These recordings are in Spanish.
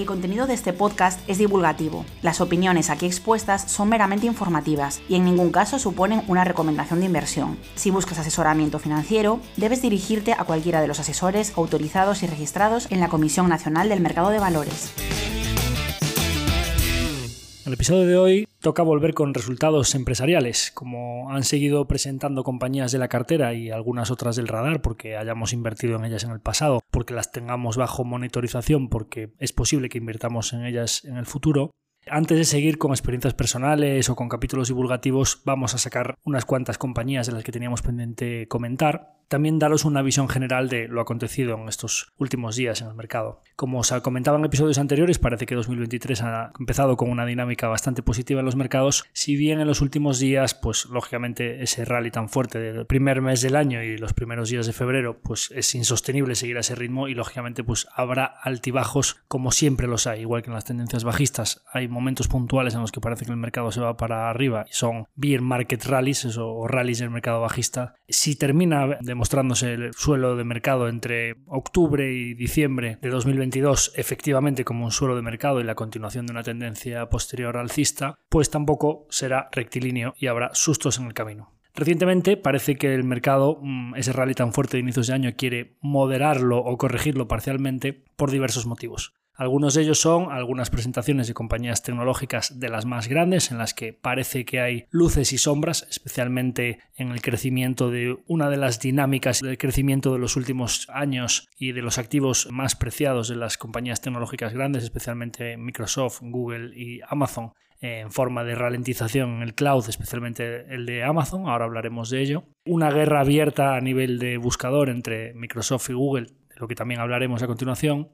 El contenido de este podcast es divulgativo. Las opiniones aquí expuestas son meramente informativas y en ningún caso suponen una recomendación de inversión. Si buscas asesoramiento financiero, debes dirigirte a cualquiera de los asesores autorizados y registrados en la Comisión Nacional del Mercado de Valores. El episodio de hoy toca volver con resultados empresariales, como han seguido presentando compañías de la cartera y algunas otras del radar porque hayamos invertido en ellas en el pasado, porque las tengamos bajo monitorización, porque es posible que invirtamos en ellas en el futuro. Antes de seguir con experiencias personales o con capítulos divulgativos, vamos a sacar unas cuantas compañías de las que teníamos pendiente comentar también daros una visión general de lo acontecido en estos últimos días en el mercado. Como os comentaba en episodios anteriores, parece que 2023 ha empezado con una dinámica bastante positiva en los mercados, si bien en los últimos días, pues lógicamente ese rally tan fuerte del primer mes del año y los primeros días de febrero, pues es insostenible seguir a ese ritmo y lógicamente pues habrá altibajos como siempre los hay, igual que en las tendencias bajistas. Hay momentos puntuales en los que parece que el mercado se va para arriba y son beer market rallies o rallies del mercado bajista. Si termina de mostrándose el suelo de mercado entre octubre y diciembre de 2022 efectivamente como un suelo de mercado y la continuación de una tendencia posterior alcista, pues tampoco será rectilíneo y habrá sustos en el camino. Recientemente parece que el mercado, mm, ese rally tan fuerte de inicios de año, quiere moderarlo o corregirlo parcialmente por diversos motivos. Algunos de ellos son algunas presentaciones de compañías tecnológicas de las más grandes en las que parece que hay luces y sombras, especialmente en el crecimiento de una de las dinámicas del crecimiento de los últimos años y de los activos más preciados de las compañías tecnológicas grandes, especialmente Microsoft, Google y Amazon en forma de ralentización en el cloud, especialmente el de Amazon, ahora hablaremos de ello. Una guerra abierta a nivel de buscador entre Microsoft y Google, de lo que también hablaremos a continuación,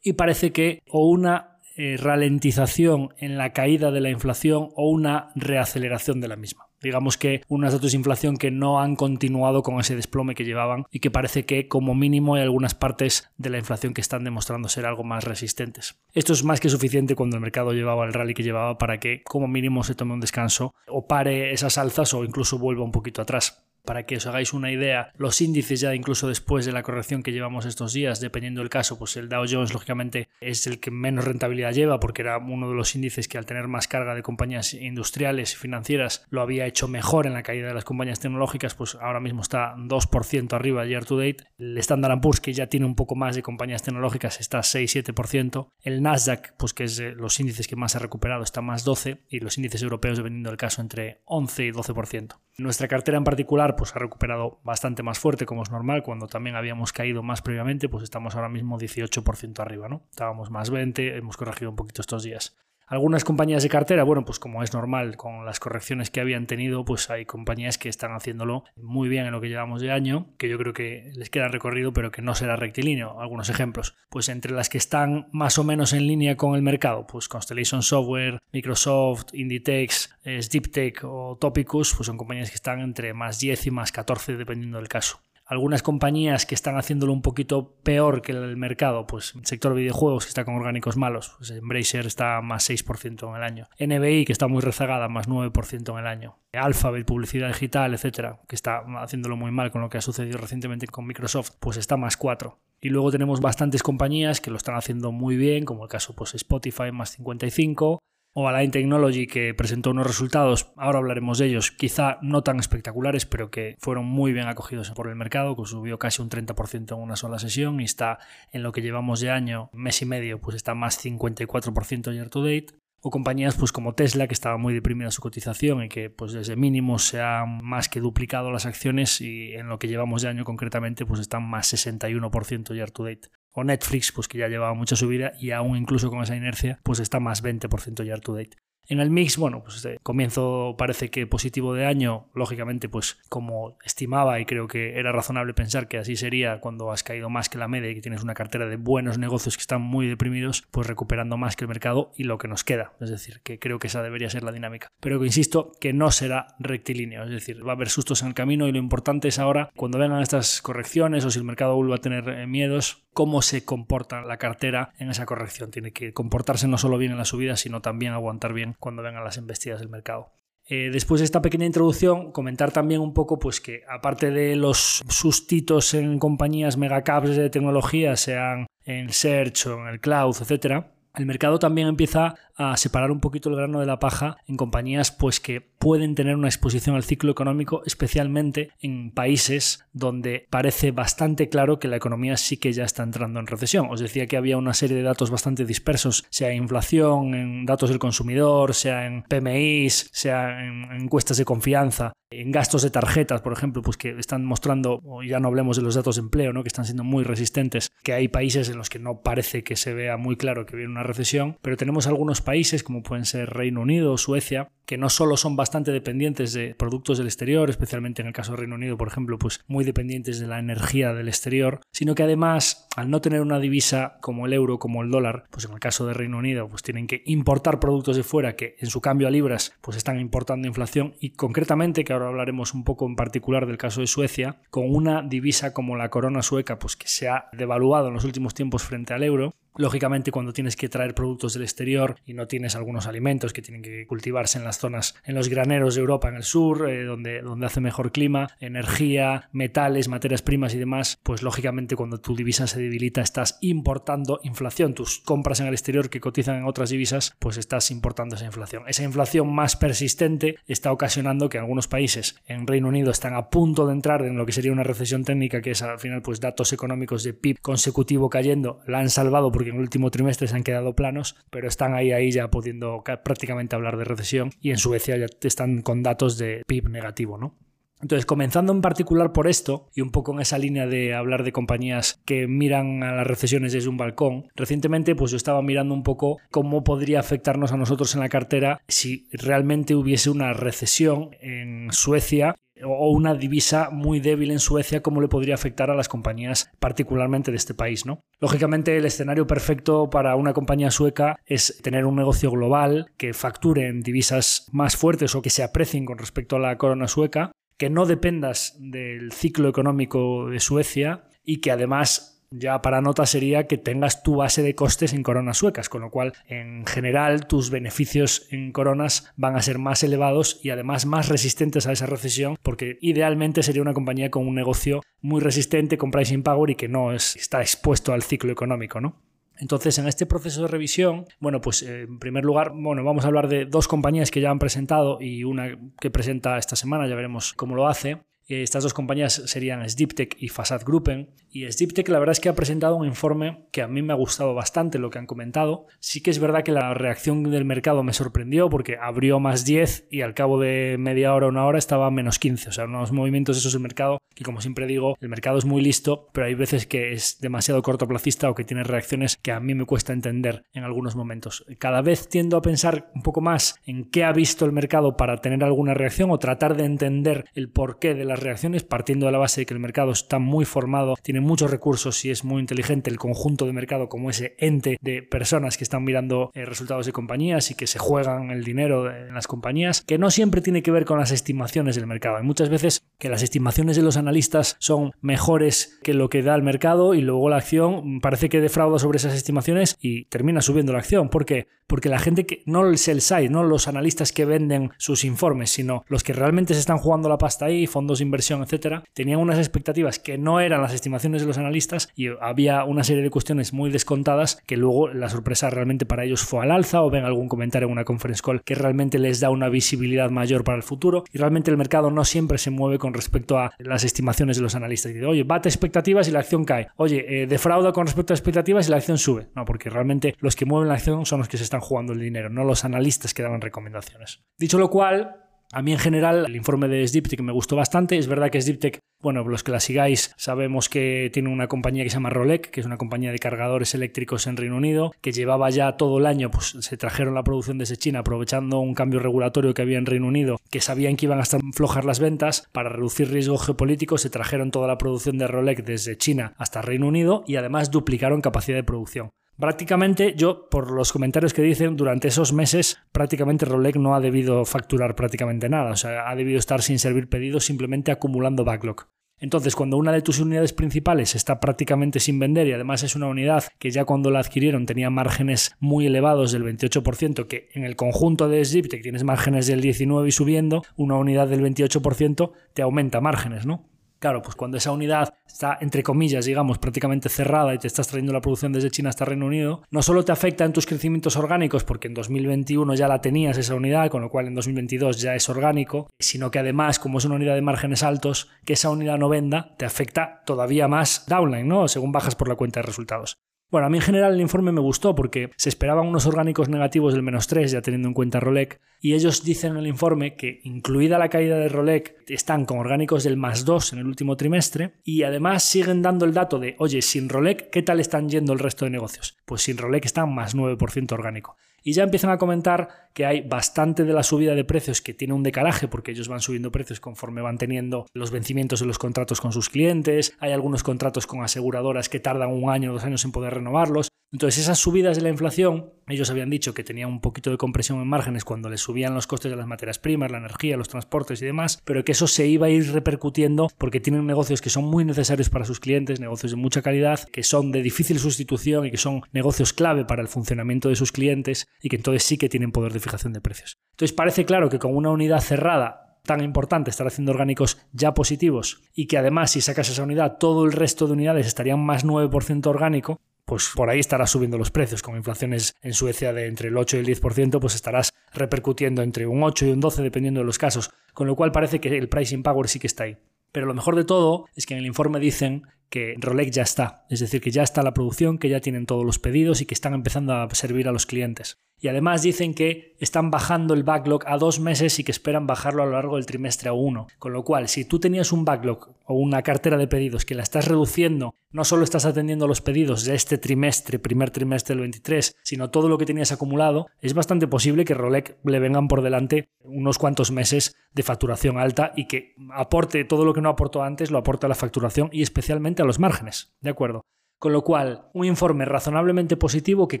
y parece que o una eh, ralentización en la caída de la inflación o una reaceleración de la misma. Digamos que unos datos de inflación que no han continuado con ese desplome que llevaban y que parece que como mínimo hay algunas partes de la inflación que están demostrando ser algo más resistentes. Esto es más que suficiente cuando el mercado llevaba el rally que llevaba para que como mínimo se tome un descanso o pare esas alzas o incluso vuelva un poquito atrás. Para que os hagáis una idea, los índices ya incluso después de la corrección que llevamos estos días, dependiendo del caso, pues el Dow Jones lógicamente es el que menos rentabilidad lleva porque era uno de los índices que al tener más carga de compañías industriales y financieras lo había hecho mejor en la caída de las compañías tecnológicas, pues ahora mismo está 2% arriba year to date. El Standard Poor's que ya tiene un poco más de compañías tecnológicas está 6-7%. El Nasdaq, pues que es los índices que más ha recuperado, está más 12 y los índices europeos dependiendo del caso entre 11 y 12%. Nuestra cartera en particular pues ha recuperado bastante más fuerte como es normal, cuando también habíamos caído más previamente, pues estamos ahora mismo 18% arriba, ¿no? Estábamos más 20, hemos corregido un poquito estos días. Algunas compañías de cartera, bueno, pues como es normal, con las correcciones que habían tenido, pues hay compañías que están haciéndolo muy bien en lo que llevamos de año, que yo creo que les queda recorrido, pero que no será rectilíneo. Algunos ejemplos, pues entre las que están más o menos en línea con el mercado, pues Constellation Software, Microsoft, Inditex, Deeptech o Topicus, pues son compañías que están entre más 10 y más 14 dependiendo del caso algunas compañías que están haciéndolo un poquito peor que el mercado, pues el sector videojuegos que está con orgánicos malos, pues Embracer está más 6% en el año, NBI que está muy rezagada, más 9% en el año, Alphabet, publicidad digital, etcétera, que está haciéndolo muy mal con lo que ha sucedido recientemente con Microsoft, pues está más 4. Y luego tenemos bastantes compañías que lo están haciendo muy bien, como el caso pues Spotify más 55, o Align Technology que presentó unos resultados, ahora hablaremos de ellos, quizá no tan espectaculares, pero que fueron muy bien acogidos por el mercado, que subió casi un 30% en una sola sesión y está en lo que llevamos de año, mes y medio, pues está más 54% year to date. o compañías pues como Tesla que estaba muy deprimida su cotización y que pues desde mínimos se han más que duplicado las acciones y en lo que llevamos de año concretamente pues están más 61% year to date o Netflix pues que ya llevaba mucha subida y aún incluso con esa inercia pues está más 20% year to date en el mix, bueno, pues este comienzo parece que positivo de año, lógicamente, pues como estimaba y creo que era razonable pensar que así sería cuando has caído más que la media y que tienes una cartera de buenos negocios que están muy deprimidos, pues recuperando más que el mercado y lo que nos queda. Es decir, que creo que esa debería ser la dinámica. Pero que insisto, que no será rectilíneo, es decir, va a haber sustos en el camino y lo importante es ahora, cuando vengan estas correcciones o si el mercado vuelve a tener eh, miedos, cómo se comporta la cartera en esa corrección. Tiene que comportarse no solo bien en la subida, sino también aguantar bien cuando vengan las embestidas del mercado. Eh, después de esta pequeña introducción, comentar también un poco pues que aparte de los sustitos en compañías megacaps de tecnología, sean en Search o en el cloud, etcétera, el mercado también empieza a separar un poquito el grano de la paja en compañías pues que pueden tener una exposición al ciclo económico, especialmente en países donde parece bastante claro que la economía sí que ya está entrando en recesión. Os decía que había una serie de datos bastante dispersos, sea en inflación, en datos del consumidor, sea en PMIs, sea en encuestas de confianza, en gastos de tarjetas, por ejemplo, pues que están mostrando, ya no hablemos de los datos de empleo, ¿no? que están siendo muy resistentes, que hay países en los que no parece que se vea muy claro que viene una recesión, pero tenemos algunos países como pueden ser Reino Unido o Suecia, que no solo son bastante dependientes de productos del exterior, especialmente en el caso de Reino Unido, por ejemplo, pues muy dependientes de la energía del exterior, sino que además, al no tener una divisa como el euro, como el dólar, pues en el caso de Reino Unido, pues tienen que importar productos de fuera que en su cambio a libras, pues están importando inflación y concretamente, que ahora hablaremos un poco en particular del caso de Suecia, con una divisa como la corona sueca, pues que se ha devaluado en los últimos tiempos frente al euro, Lógicamente, cuando tienes que traer productos del exterior y no tienes algunos alimentos que tienen que cultivarse en las zonas, en los graneros de Europa, en el sur, eh, donde, donde hace mejor clima, energía, metales, materias primas y demás, pues lógicamente cuando tu divisa se debilita estás importando inflación. Tus compras en el exterior que cotizan en otras divisas, pues estás importando esa inflación. Esa inflación más persistente está ocasionando que algunos países en Reino Unido están a punto de entrar en lo que sería una recesión técnica, que es al final pues datos económicos de PIB consecutivo cayendo, la han salvado porque en el último trimestre se han quedado planos, pero están ahí, ahí ya pudiendo prácticamente hablar de recesión y en Suecia ya están con datos de PIB negativo, ¿no? Entonces, comenzando en particular por esto, y un poco en esa línea de hablar de compañías que miran a las recesiones desde un balcón, recientemente pues yo estaba mirando un poco cómo podría afectarnos a nosotros en la cartera si realmente hubiese una recesión en Suecia o una divisa muy débil en Suecia, cómo le podría afectar a las compañías particularmente de este país, ¿no? Lógicamente, el escenario perfecto para una compañía sueca es tener un negocio global que facture en divisas más fuertes o que se aprecien con respecto a la corona sueca, que no dependas del ciclo económico de Suecia y que además ya para nota sería que tengas tu base de costes en coronas suecas, con lo cual en general tus beneficios en coronas van a ser más elevados y además más resistentes a esa recesión, porque idealmente sería una compañía con un negocio muy resistente con pricing power y que no está expuesto al ciclo económico, ¿no? Entonces, en este proceso de revisión, bueno, pues eh, en primer lugar, bueno, vamos a hablar de dos compañías que ya han presentado y una que presenta esta semana, ya veremos cómo lo hace. Estas dos compañías serían Sdiptech y Fasad Gruppen. Y Sdiptech la verdad es que ha presentado un informe que a mí me ha gustado bastante lo que han comentado. Sí que es verdad que la reacción del mercado me sorprendió porque abrió más 10 y al cabo de media hora o una hora estaba menos 15. O sea, unos movimientos esos del mercado que como siempre digo, el mercado es muy listo, pero hay veces que es demasiado cortoplacista o que tiene reacciones que a mí me cuesta entender en algunos momentos. Cada vez tiendo a pensar un poco más en qué ha visto el mercado para tener alguna reacción o tratar de entender el porqué de las reacciones partiendo de la base de que el mercado está muy formado, tiene muchos recursos y es muy inteligente el conjunto de mercado como ese ente de personas que están mirando eh, resultados de compañías y que se juegan el dinero en las compañías, que no siempre tiene que ver con las estimaciones del mercado. Hay muchas veces que las estimaciones de los analistas son mejores que lo que da el mercado y luego la acción parece que defrauda sobre esas estimaciones y termina subiendo la acción. ¿Por qué? Porque la gente que, no el sell side, no los analistas que venden sus informes, sino los que realmente se están jugando la pasta ahí, fondos inversión, etcétera, tenían unas expectativas que no eran las estimaciones de los analistas y había una serie de cuestiones muy descontadas que luego la sorpresa realmente para ellos fue al alza o ven algún comentario en una conference call que realmente les da una visibilidad mayor para el futuro y realmente el mercado no siempre se mueve con respecto a las estimaciones de los analistas. Dice, oye, bate expectativas y la acción cae. Oye, eh, defrauda con respecto a expectativas y la acción sube. No, porque realmente los que mueven la acción son los que se están jugando el dinero, no los analistas que daban recomendaciones. Dicho lo cual, a mí en general el informe de Sdiptech me gustó bastante. Es verdad que Sdiptech, bueno, los que la sigáis sabemos que tiene una compañía que se llama Rolec, que es una compañía de cargadores eléctricos en Reino Unido, que llevaba ya todo el año, pues se trajeron la producción desde China aprovechando un cambio regulatorio que había en Reino Unido, que sabían que iban a estar flojas las ventas, para reducir riesgo geopolítico se trajeron toda la producción de Rolec desde China hasta Reino Unido y además duplicaron capacidad de producción. Prácticamente yo, por los comentarios que dicen, durante esos meses prácticamente Rolex no ha debido facturar prácticamente nada, o sea, ha debido estar sin servir pedidos simplemente acumulando backlog. Entonces, cuando una de tus unidades principales está prácticamente sin vender y además es una unidad que ya cuando la adquirieron tenía márgenes muy elevados del 28%, que en el conjunto de Ziptec tienes márgenes del 19% y subiendo, una unidad del 28% te aumenta márgenes, ¿no? Claro, pues cuando esa unidad está, entre comillas, digamos, prácticamente cerrada y te estás trayendo la producción desde China hasta Reino Unido, no solo te afecta en tus crecimientos orgánicos, porque en 2021 ya la tenías esa unidad, con lo cual en 2022 ya es orgánico, sino que además, como es una unidad de márgenes altos, que esa unidad no venda, te afecta todavía más downline, ¿no? Según bajas por la cuenta de resultados. Bueno, a mí en general el informe me gustó porque se esperaban unos orgánicos negativos del menos 3, ya teniendo en cuenta Rolec, y ellos dicen en el informe que, incluida la caída de Rolec, están con orgánicos del más 2 en el último trimestre, y además siguen dando el dato de, oye, sin Rolec, ¿qué tal están yendo el resto de negocios? Pues sin Rolec están más 9% orgánico y ya empiezan a comentar que hay bastante de la subida de precios que tiene un decalaje porque ellos van subiendo precios conforme van teniendo los vencimientos de los contratos con sus clientes, hay algunos contratos con aseguradoras que tardan un año o dos años en poder renovarlos. Entonces esas subidas de la inflación, ellos habían dicho que tenía un poquito de compresión en márgenes cuando les subían los costes de las materias primas, la energía, los transportes y demás, pero que eso se iba a ir repercutiendo porque tienen negocios que son muy necesarios para sus clientes, negocios de mucha calidad, que son de difícil sustitución y que son negocios clave para el funcionamiento de sus clientes y que entonces sí que tienen poder de fijación de precios. Entonces parece claro que con una unidad cerrada tan importante estar haciendo orgánicos ya positivos y que además si sacas esa unidad todo el resto de unidades estarían más 9% orgánico, pues por ahí estarás subiendo los precios. Con inflaciones en Suecia de entre el 8 y el 10%, pues estarás repercutiendo entre un 8 y un 12 dependiendo de los casos, con lo cual parece que el pricing power sí que está ahí. Pero lo mejor de todo es que en el informe dicen que Rolex ya está, es decir, que ya está la producción, que ya tienen todos los pedidos y que están empezando a servir a los clientes. Y además dicen que están bajando el backlog a dos meses y que esperan bajarlo a lo largo del trimestre a uno. Con lo cual, si tú tenías un backlog o una cartera de pedidos que la estás reduciendo, no solo estás atendiendo los pedidos de este trimestre, primer trimestre del 23, sino todo lo que tenías acumulado, es bastante posible que Rolex le vengan por delante unos cuantos meses de facturación alta y que aporte todo lo que no aportó antes, lo aporte a la facturación y especialmente a los márgenes. ¿De acuerdo? Con lo cual, un informe razonablemente positivo que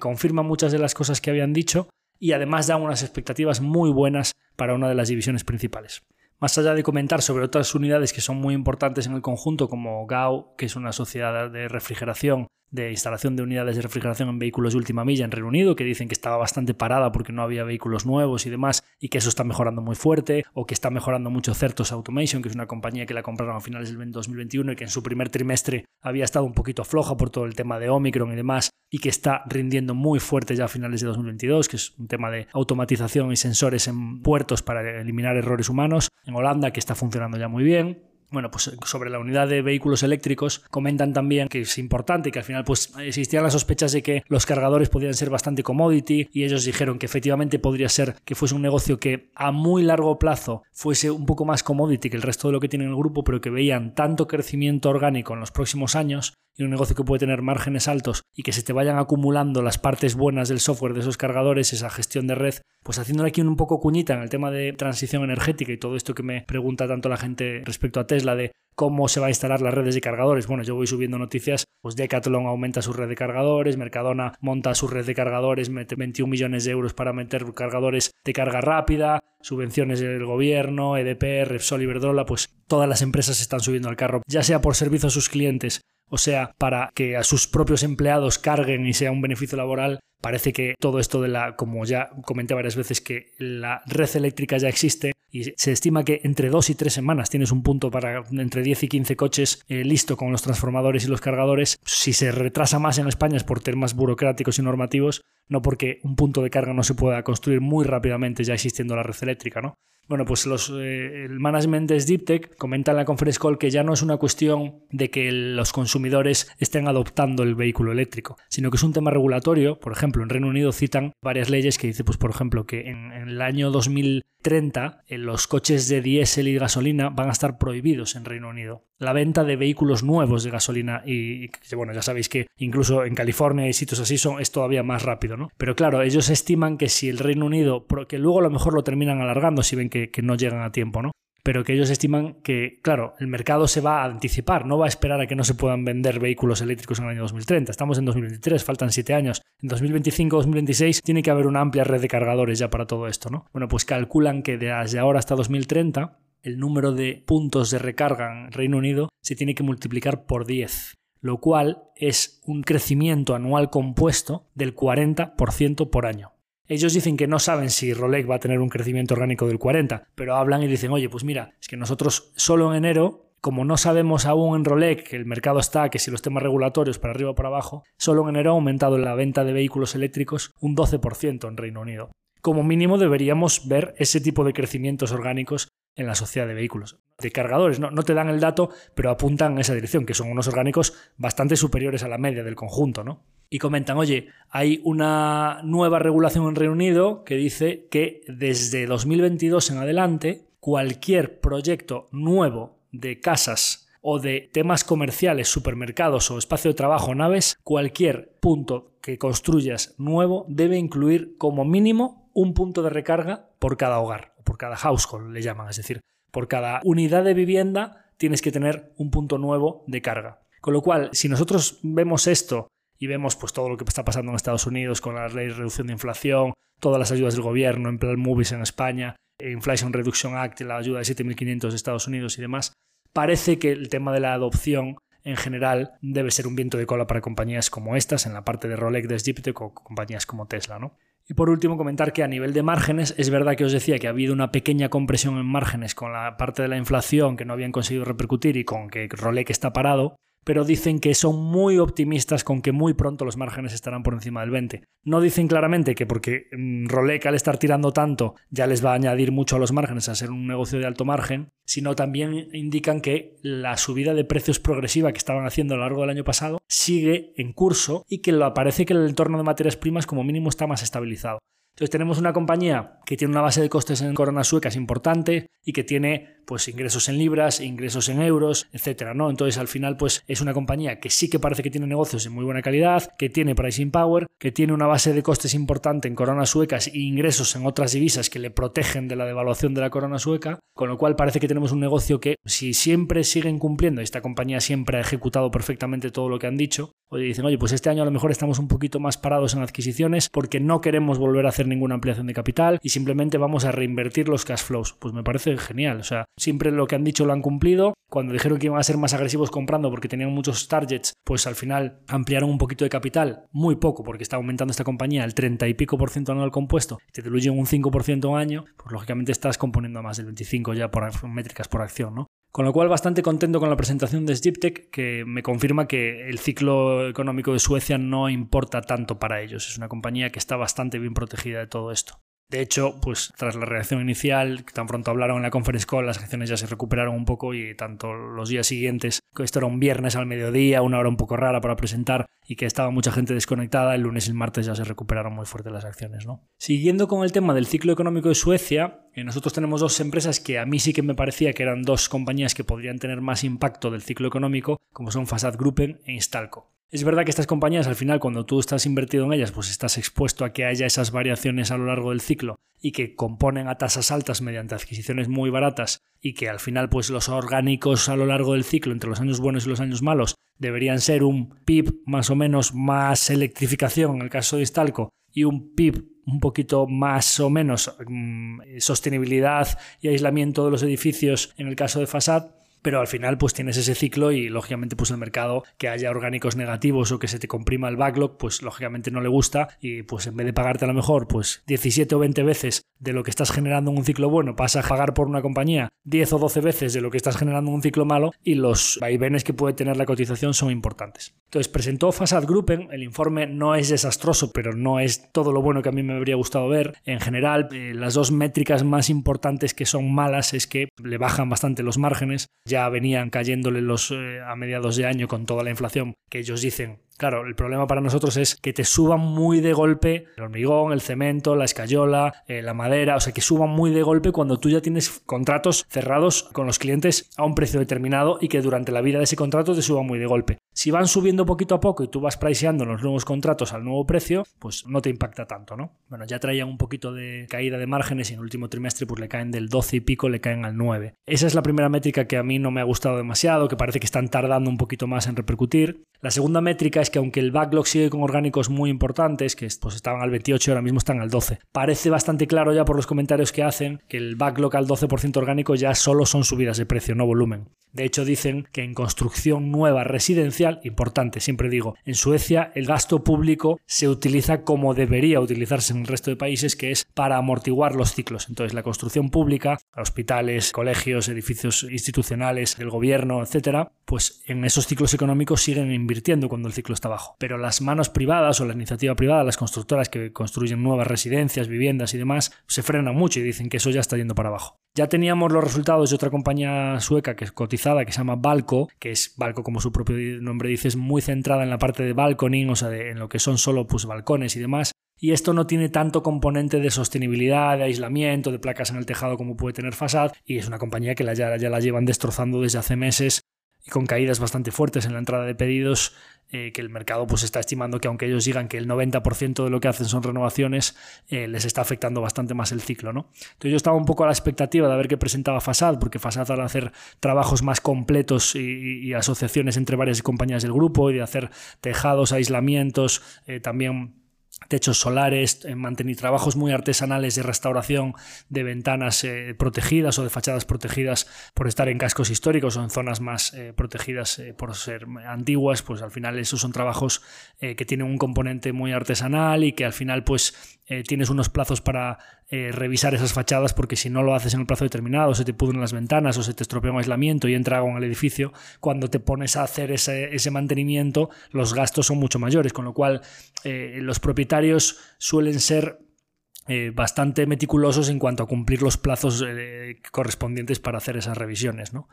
confirma muchas de las cosas que habían dicho y además da unas expectativas muy buenas para una de las divisiones principales. Más allá de comentar sobre otras unidades que son muy importantes en el conjunto, como GAO, que es una sociedad de refrigeración de instalación de unidades de refrigeración en vehículos de última milla en Reino Unido, que dicen que estaba bastante parada porque no había vehículos nuevos y demás, y que eso está mejorando muy fuerte, o que está mejorando mucho Certos Automation, que es una compañía que la compraron a finales del 2021 y que en su primer trimestre había estado un poquito floja por todo el tema de Omicron y demás, y que está rindiendo muy fuerte ya a finales de 2022, que es un tema de automatización y sensores en puertos para eliminar errores humanos, en Holanda, que está funcionando ya muy bien, bueno, pues sobre la unidad de vehículos eléctricos comentan también que es importante que al final pues existían las sospechas de que los cargadores podían ser bastante commodity y ellos dijeron que efectivamente podría ser que fuese un negocio que a muy largo plazo fuese un poco más commodity que el resto de lo que tiene el grupo, pero que veían tanto crecimiento orgánico en los próximos años y un negocio que puede tener márgenes altos y que se te vayan acumulando las partes buenas del software de esos cargadores, esa gestión de red, pues haciéndole aquí un poco cuñita en el tema de transición energética y todo esto que me pregunta tanto la gente respecto a Tesla de cómo se va a instalar las redes de cargadores. Bueno, yo voy subiendo noticias, pues Decathlon aumenta su red de cargadores, Mercadona monta su red de cargadores, mete 21 millones de euros para meter cargadores de carga rápida, subvenciones del gobierno, EDP, Repsol, Iberdrola, pues todas las empresas están subiendo al carro, ya sea por servicio a sus clientes O sea, para que a sus propios empleados carguen y sea un beneficio laboral, parece que todo esto de la, como ya comenté varias veces, que la red eléctrica ya existe y se estima que entre dos y tres semanas tienes un punto para entre 10 y 15 coches eh, listo con los transformadores y los cargadores. Si se retrasa más en España es por temas burocráticos y normativos, no porque un punto de carga no se pueda construir muy rápidamente ya existiendo la red eléctrica, ¿no? Bueno, pues los, eh, el management de Deeptech comenta en la conference call que ya no es una cuestión de que los consumidores estén adoptando el vehículo eléctrico, sino que es un tema regulatorio. Por ejemplo, en Reino Unido citan varias leyes que dice, pues por ejemplo, que en, en el año 2030 los coches de diésel y gasolina van a estar prohibidos en Reino Unido. La venta de vehículos nuevos de gasolina y, bueno, ya sabéis que incluso en California y sitios así son, es todavía más rápido, ¿no? Pero claro, ellos estiman que si el Reino Unido, que luego a lo mejor lo terminan alargando si ven que que, no llegan a tiempo, ¿no? Pero que ellos estiman que, claro, el mercado se va a anticipar, no va a esperar a que no se puedan vender vehículos eléctricos en el año 2030. Estamos en 2023, faltan siete años. En 2025-2026 tiene que haber una amplia red de cargadores ya para todo esto, ¿no? Bueno, pues calculan que desde ahora hasta 2030 el número de puntos de recarga en Reino Unido se tiene que multiplicar por 10, lo cual es un crecimiento anual compuesto del 40% por año. Ellos dicen que no saben si Rolex va a tener un crecimiento orgánico del 40, pero hablan y dicen, oye, pues mira, es que nosotros solo en enero, como no sabemos aún en Rolex que el mercado está, que si los temas regulatorios para arriba o para abajo, solo en enero ha aumentado la venta de vehículos eléctricos un 12% en Reino Unido. Como mínimo deberíamos ver ese tipo de crecimientos orgánicos en la sociedad de vehículos. De cargadores, no, no, te dan el dato, pero apuntan en esa dirección, que son unos orgánicos bastante superiores a la media del conjunto, ¿no? y comentan, oye, hay una nueva regulación en Reino Unido que dice que desde 2022 en adelante, cualquier proyecto nuevo de casas o de temas comerciales, supermercados o espacio de trabajo, naves, cualquier punto que construyas nuevo debe incluir como mínimo un punto de recarga por cada hogar, o por cada household le llaman, es decir, por cada unidad de vivienda tienes que tener un punto nuevo de carga. Con lo cual, si nosotros vemos esto y vemos pues todo lo que está pasando en Estados Unidos con la ley de reducción de inflación, todas las ayudas del gobierno, en plan Movies en España, Inflation Reduction Act, la ayuda de 7.500 de Estados Unidos y demás, parece que el tema de la adopción en general debe ser un viento de cola para compañías como estas, en la parte de Rolex, de Gyptec o compañías como Tesla, ¿no? Y por último, comentar que a nivel de márgenes, es verdad que os decía que ha habido una pequeña compresión en márgenes con la parte de la inflación que no habían conseguido repercutir y con que Rolex está parado, pero dicen que son muy optimistas con que muy pronto los márgenes estarán por encima del 20. No dicen claramente que porque mm, Rolex al estar tirando tanto ya les va a añadir mucho a los márgenes a ser un negocio de alto margen, sino también indican que la subida de precios progresiva que estaban haciendo a lo largo del año pasado sigue en curso y que parece que el entorno de materias primas como mínimo está más estabilizado. Entonces tenemos una compañía que tiene una base de costes en coronas suecas importante y que tiene pues ingresos en libras, ingresos en euros, etcétera, ¿no? Entonces al final pues es una compañía que sí que parece que tiene negocios en muy buena calidad, que tiene pricing power, que tiene una base de costes importante en coronas suecas e ingresos en otras divisas que le protegen de la devaluación de la corona sueca, con lo cual parece que tenemos un negocio que si siempre siguen cumpliendo, esta compañía siempre ha ejecutado perfectamente todo lo que han dicho, Oye, dicen, oye, pues este año a lo mejor estamos un poquito más parados en adquisiciones porque no queremos volver a hacer ninguna ampliación de capital y simplemente vamos a reinvertir los cash flows. Pues me parece genial. O sea, siempre lo que han dicho lo han cumplido. Cuando dijeron que iban a ser más agresivos comprando porque tenían muchos targets, pues al final ampliaron un poquito de capital, muy poco, porque está aumentando esta compañía el 30 y pico por ciento anual compuesto, te diluyen un 5% al año, pues lógicamente estás componiendo más del 25 ya por métricas por acción, ¿no? Con lo cual, bastante contento con la presentación de Stiptech, que me confirma que el ciclo económico de Suecia no importa tanto para ellos. Es una compañía que está bastante bien protegida de todo esto. De hecho, pues tras la reacción inicial, tan pronto hablaron en la conference call, las acciones ya se recuperaron un poco y tanto los días siguientes, que esto era un viernes al mediodía, una hora un poco rara para presentar y que estaba mucha gente desconectada, el lunes y el martes ya se recuperaron muy fuerte las acciones, ¿no? Siguiendo con el tema del ciclo económico de Suecia, eh, nosotros tenemos dos empresas que a mí sí que me parecía que eran dos compañías que podrían tener más impacto del ciclo económico, como son Fasad Gruppen e Instalco. Es verdad que estas compañías al final cuando tú estás invertido en ellas pues estás expuesto a que haya esas variaciones a lo largo del ciclo y que componen a tasas altas mediante adquisiciones muy baratas y que al final pues los orgánicos a lo largo del ciclo entre los años buenos y los años malos deberían ser un PIB más o menos más electrificación en el caso de Istalco y un PIB un poquito más o menos mm, sostenibilidad y aislamiento de los edificios en el caso de Fasad pero al final pues tienes ese ciclo y lógicamente pues el mercado que haya orgánicos negativos o que se te comprima el backlog, pues lógicamente no le gusta y pues en vez de pagarte a lo mejor pues 17 o 20 veces de lo que estás generando en un ciclo bueno, pasa a pagar por una compañía 10 o 12 veces de lo que estás generando en un ciclo malo y los vaivenes que puede tener la cotización son importantes. Entonces presentó Fasad Gruppen, el informe no es desastroso, pero no es todo lo bueno que a mí me habría gustado ver. En general, eh, las dos métricas más importantes que son malas es que le bajan bastante los márgenes, ya venían cayéndole los eh, a mediados de año con toda la inflación que ellos dicen Claro, el problema para nosotros es que te suban muy de golpe el hormigón, el cemento, la escayola, eh, la madera, o sea, que suban muy de golpe cuando tú ya tienes contratos cerrados con los clientes a un precio determinado y que durante la vida de ese contrato te suban muy de golpe. Si van subiendo poquito a poco y tú vas priceando los nuevos contratos al nuevo precio, pues no te impacta tanto, ¿no? Bueno, ya traían un poquito de caída de márgenes y en el último trimestre pues le caen del 12 y pico, le caen al 9. Esa es la primera métrica que a mí no me ha gustado demasiado, que parece que están tardando un poquito más en repercutir. La segunda métrica es que aunque el backlog sigue con orgánicos muy importantes, que pues estaban al 28 y ahora mismo están al 12, parece bastante claro ya por los comentarios que hacen que el backlog al 12% orgánico ya solo son subidas de precio, no volumen. De hecho, dicen que en construcción nueva residencial, importante, siempre digo, en Suecia el gasto público se utiliza como debería utilizarse en el resto de países, que es para amortiguar los ciclos. Entonces, la construcción pública, hospitales, colegios, edificios institucionales, el gobierno, etcétera, pues en esos ciclos económicos siguen invirtiendo cuando el ciclo está bajo. Pero las manos privadas o la iniciativa privada, las constructoras que construyen nuevas residencias, viviendas y demás, se frenan mucho y dicen que eso ya está yendo para abajo. Ya teníamos los resultados de otra compañía sueca que es cotizada, que se llama Balco, que es Balco como su propio nombre dice, es muy centrada en la parte de balconing, o sea, en lo que son solo pues, balcones y demás. Y esto no tiene tanto componente de sostenibilidad, de aislamiento, de placas en el tejado como puede tener Fasad, y es una compañía que ya, ya la llevan destrozando desde hace meses y con caídas bastante fuertes en la entrada de pedidos eh, que el mercado pues está estimando que aunque ellos digan que el 90% de lo que hacen son renovaciones, eh, les está afectando bastante más el ciclo. ¿no? Entonces yo estaba un poco a la expectativa de ver qué presentaba Fasad, porque Fasad al hacer trabajos más completos y, asociaciones entre varias compañías del grupo y de hacer tejados, aislamientos, eh, también techos solares, mantener trabajos muy artesanales de restauración de ventanas eh, protegidas o de fachadas protegidas por estar en cascos históricos o en zonas más eh, protegidas eh, por ser antiguas, pues al final esos son trabajos que tienen un componente muy artesanal y que al final pues eh, tienes unos plazos para eh, revisar esas fachadas porque si no lo haces en el plazo determinado se te pudren las ventanas o se te estropea un aislamiento y entra agua en el edificio, cuando te pones a hacer ese, mantenimiento los gastos son mucho mayores, con lo cual eh, los propietarios suelen ser bastante meticulosos en cuanto a cumplir los plazos correspondientes para hacer esas revisiones. ¿no?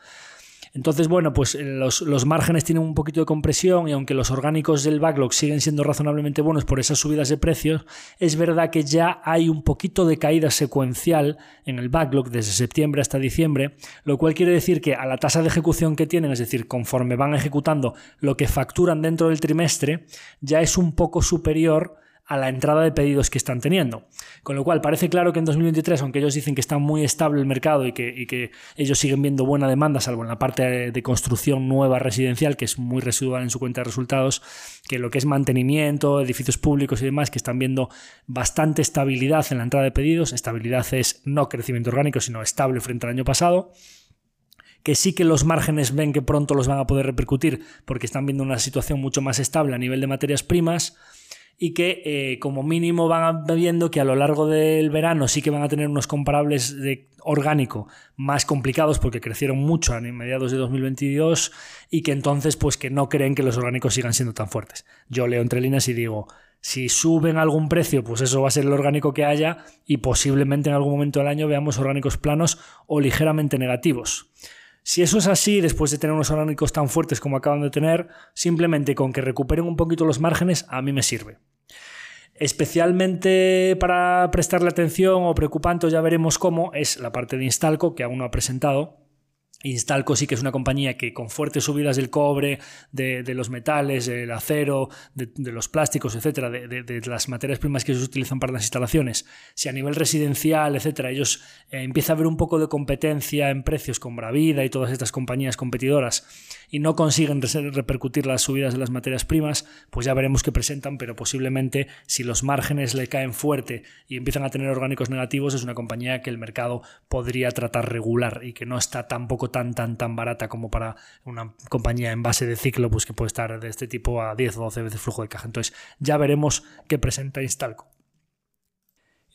Entonces, bueno, pues eh, los, márgenes tienen un poquito de compresión y aunque los orgánicos del backlog siguen siendo razonablemente buenos por esas subidas de precios, es verdad que ya hay un poquito de caída secuencial en el backlog desde septiembre hasta diciembre, lo cual quiere decir que a la tasa de ejecución que tienen, es decir, conforme van ejecutando lo que facturan dentro del trimestre, ya es un poco superior a la entrada de pedidos que están teniendo. Con lo cual parece claro que en 2023, aunque ellos dicen que está muy estable el mercado y que, que ellos siguen viendo buena demanda, salvo en la parte de construcción nueva residencial, que es muy residual en su cuenta de resultados, que lo que es mantenimiento, edificios públicos y demás, que están viendo bastante estabilidad en la entrada de pedidos. Estabilidad es no crecimiento orgánico, sino estable frente al año pasado que sí que los márgenes ven que pronto los van a poder repercutir porque están viendo una situación mucho más estable a nivel de materias primas y que eh, como mínimo van viendo que a lo largo del verano sí que van a tener unos comparables de orgánico más complicados porque crecieron mucho a mediados de 2022 y que entonces pues que no creen que los orgánicos sigan siendo tan fuertes. Yo leo entre líneas y digo, si suben algún precio, pues eso va a ser el orgánico que haya y posiblemente en algún momento del año veamos orgánicos planos o ligeramente negativos. Si eso es así, después de tener unos orgánicos tan fuertes como acaban de tener, simplemente con que recuperen un poquito los márgenes, a mí me sirve. Especialmente para prestarle atención o preocupante, ya veremos cómo, es la parte de Instalco, que aún no ha presentado, Instalco sí que es una compañía que con fuertes subidas del cobre, de, los metales, del acero, de, los plásticos, etcétera, de, las materias primas que se utilizan para las instalaciones, si a nivel residencial, etcétera, ellos eh, empieza a haber un poco de competencia en precios con Bravida y todas estas compañías competidoras y no consiguen repercutir las subidas de las materias primas, pues ya veremos qué presentan, pero posiblemente si los márgenes le caen fuerte y empiezan a tener orgánicos negativos, es una compañía que el mercado podría tratar regular y que no está tampoco tan, tan, tan barata como para una compañía en base de ciclo, pues que puede estar de este tipo a 10 o 12 veces flujo de caja. Entonces, ya veremos qué presenta Instalco.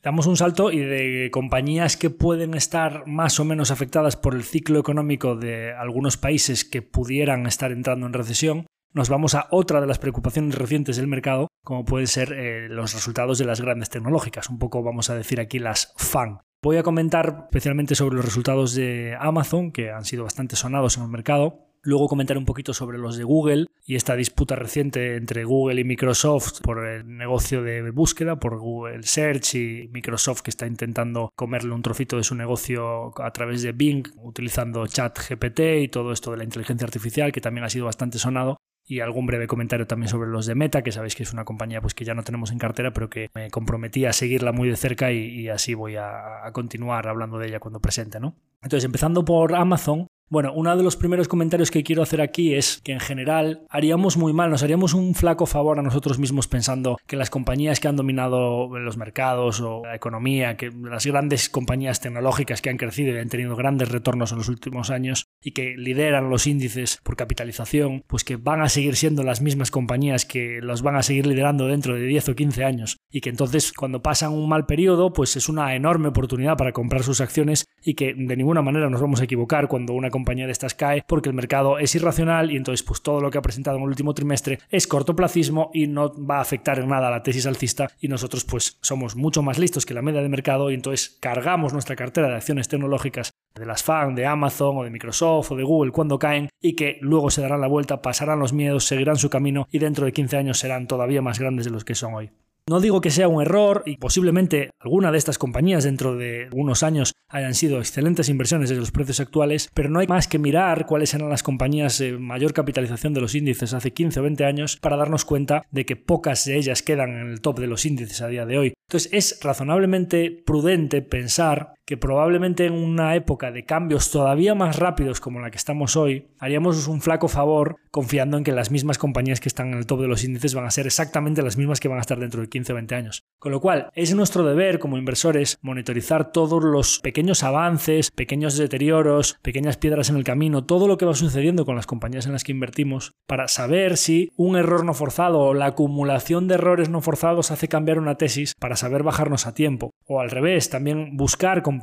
Damos un salto y de compañías que pueden estar más o menos afectadas por el ciclo económico de algunos países que pudieran estar entrando en recesión, nos vamos a otra de las preocupaciones recientes del mercado, como pueden ser eh, los resultados de las grandes tecnológicas, un poco vamos a decir aquí las FAN. Voy a comentar especialmente sobre los resultados de Amazon, que han sido bastante sonados en el mercado, Luego comentaré un poquito sobre los de Google y esta disputa reciente entre Google y Microsoft por el negocio de búsqueda, por Google Search y Microsoft que está intentando comerle un trocito de su negocio a través de Bing utilizando ChatGPT y todo esto de la inteligencia artificial que también ha sido bastante sonado y algún breve comentario también sobre los de Meta, que sabéis que es una compañía pues, que ya no tenemos en cartera, pero que me comprometí a seguirla muy de cerca y, así voy a, a, continuar hablando de ella cuando presente. ¿no? Entonces, empezando por Amazon, bueno, uno de los primeros comentarios que quiero hacer aquí es que en general haríamos muy mal, nos haríamos un flaco favor a nosotros mismos pensando que las compañías que han dominado los mercados o la economía, que las grandes compañías tecnológicas que han crecido y han tenido grandes retornos en los últimos años y que lideran los índices por capitalización, pues que van a seguir siendo las mismas compañías que los van a seguir liderando dentro de 10 o 15 años y que entonces cuando pasan un mal periodo, pues es una enorme oportunidad para comprar sus acciones y que de ninguna manera nos vamos a equivocar cuando una compañía de estas cae porque el mercado es irracional y entonces pues todo lo que ha presentado en el último trimestre es cortoplacismo y no va a afectar en nada a la tesis alcista y nosotros pues somos mucho más listos que la media de mercado y entonces cargamos nuestra cartera de acciones tecnológicas de las FAN, de Amazon o de Microsoft o de Google cuando caen y que luego se darán la vuelta, pasarán los miedos, seguirán su camino y dentro de 15 años serán todavía más grandes de los que son hoy. No digo que sea un error y posiblemente alguna de estas compañías dentro de unos años hayan sido excelentes inversiones desde los precios actuales, pero no hay más que mirar cuáles eran las compañías de mayor capitalización de los índices hace 15 o 20 años para darnos cuenta de que pocas de ellas quedan en el top de los índices a día de hoy. Entonces es razonablemente prudente pensar que probablemente en una época de cambios todavía más rápidos como la que estamos hoy, haríamos un flaco favor confiando en que las mismas compañías que están en el top de los índices van a ser exactamente las mismas que van a estar dentro de 15 o 20 años. Con lo cual, es nuestro deber como inversores monitorizar todos los pequeños avances, pequeños deterioros, pequeñas piedras en el camino, todo lo que va sucediendo con las compañías en las que invertimos, para saber si un error no forzado o la acumulación de errores no forzados hace cambiar una tesis para saber bajarnos a tiempo. O al revés, también buscar compañías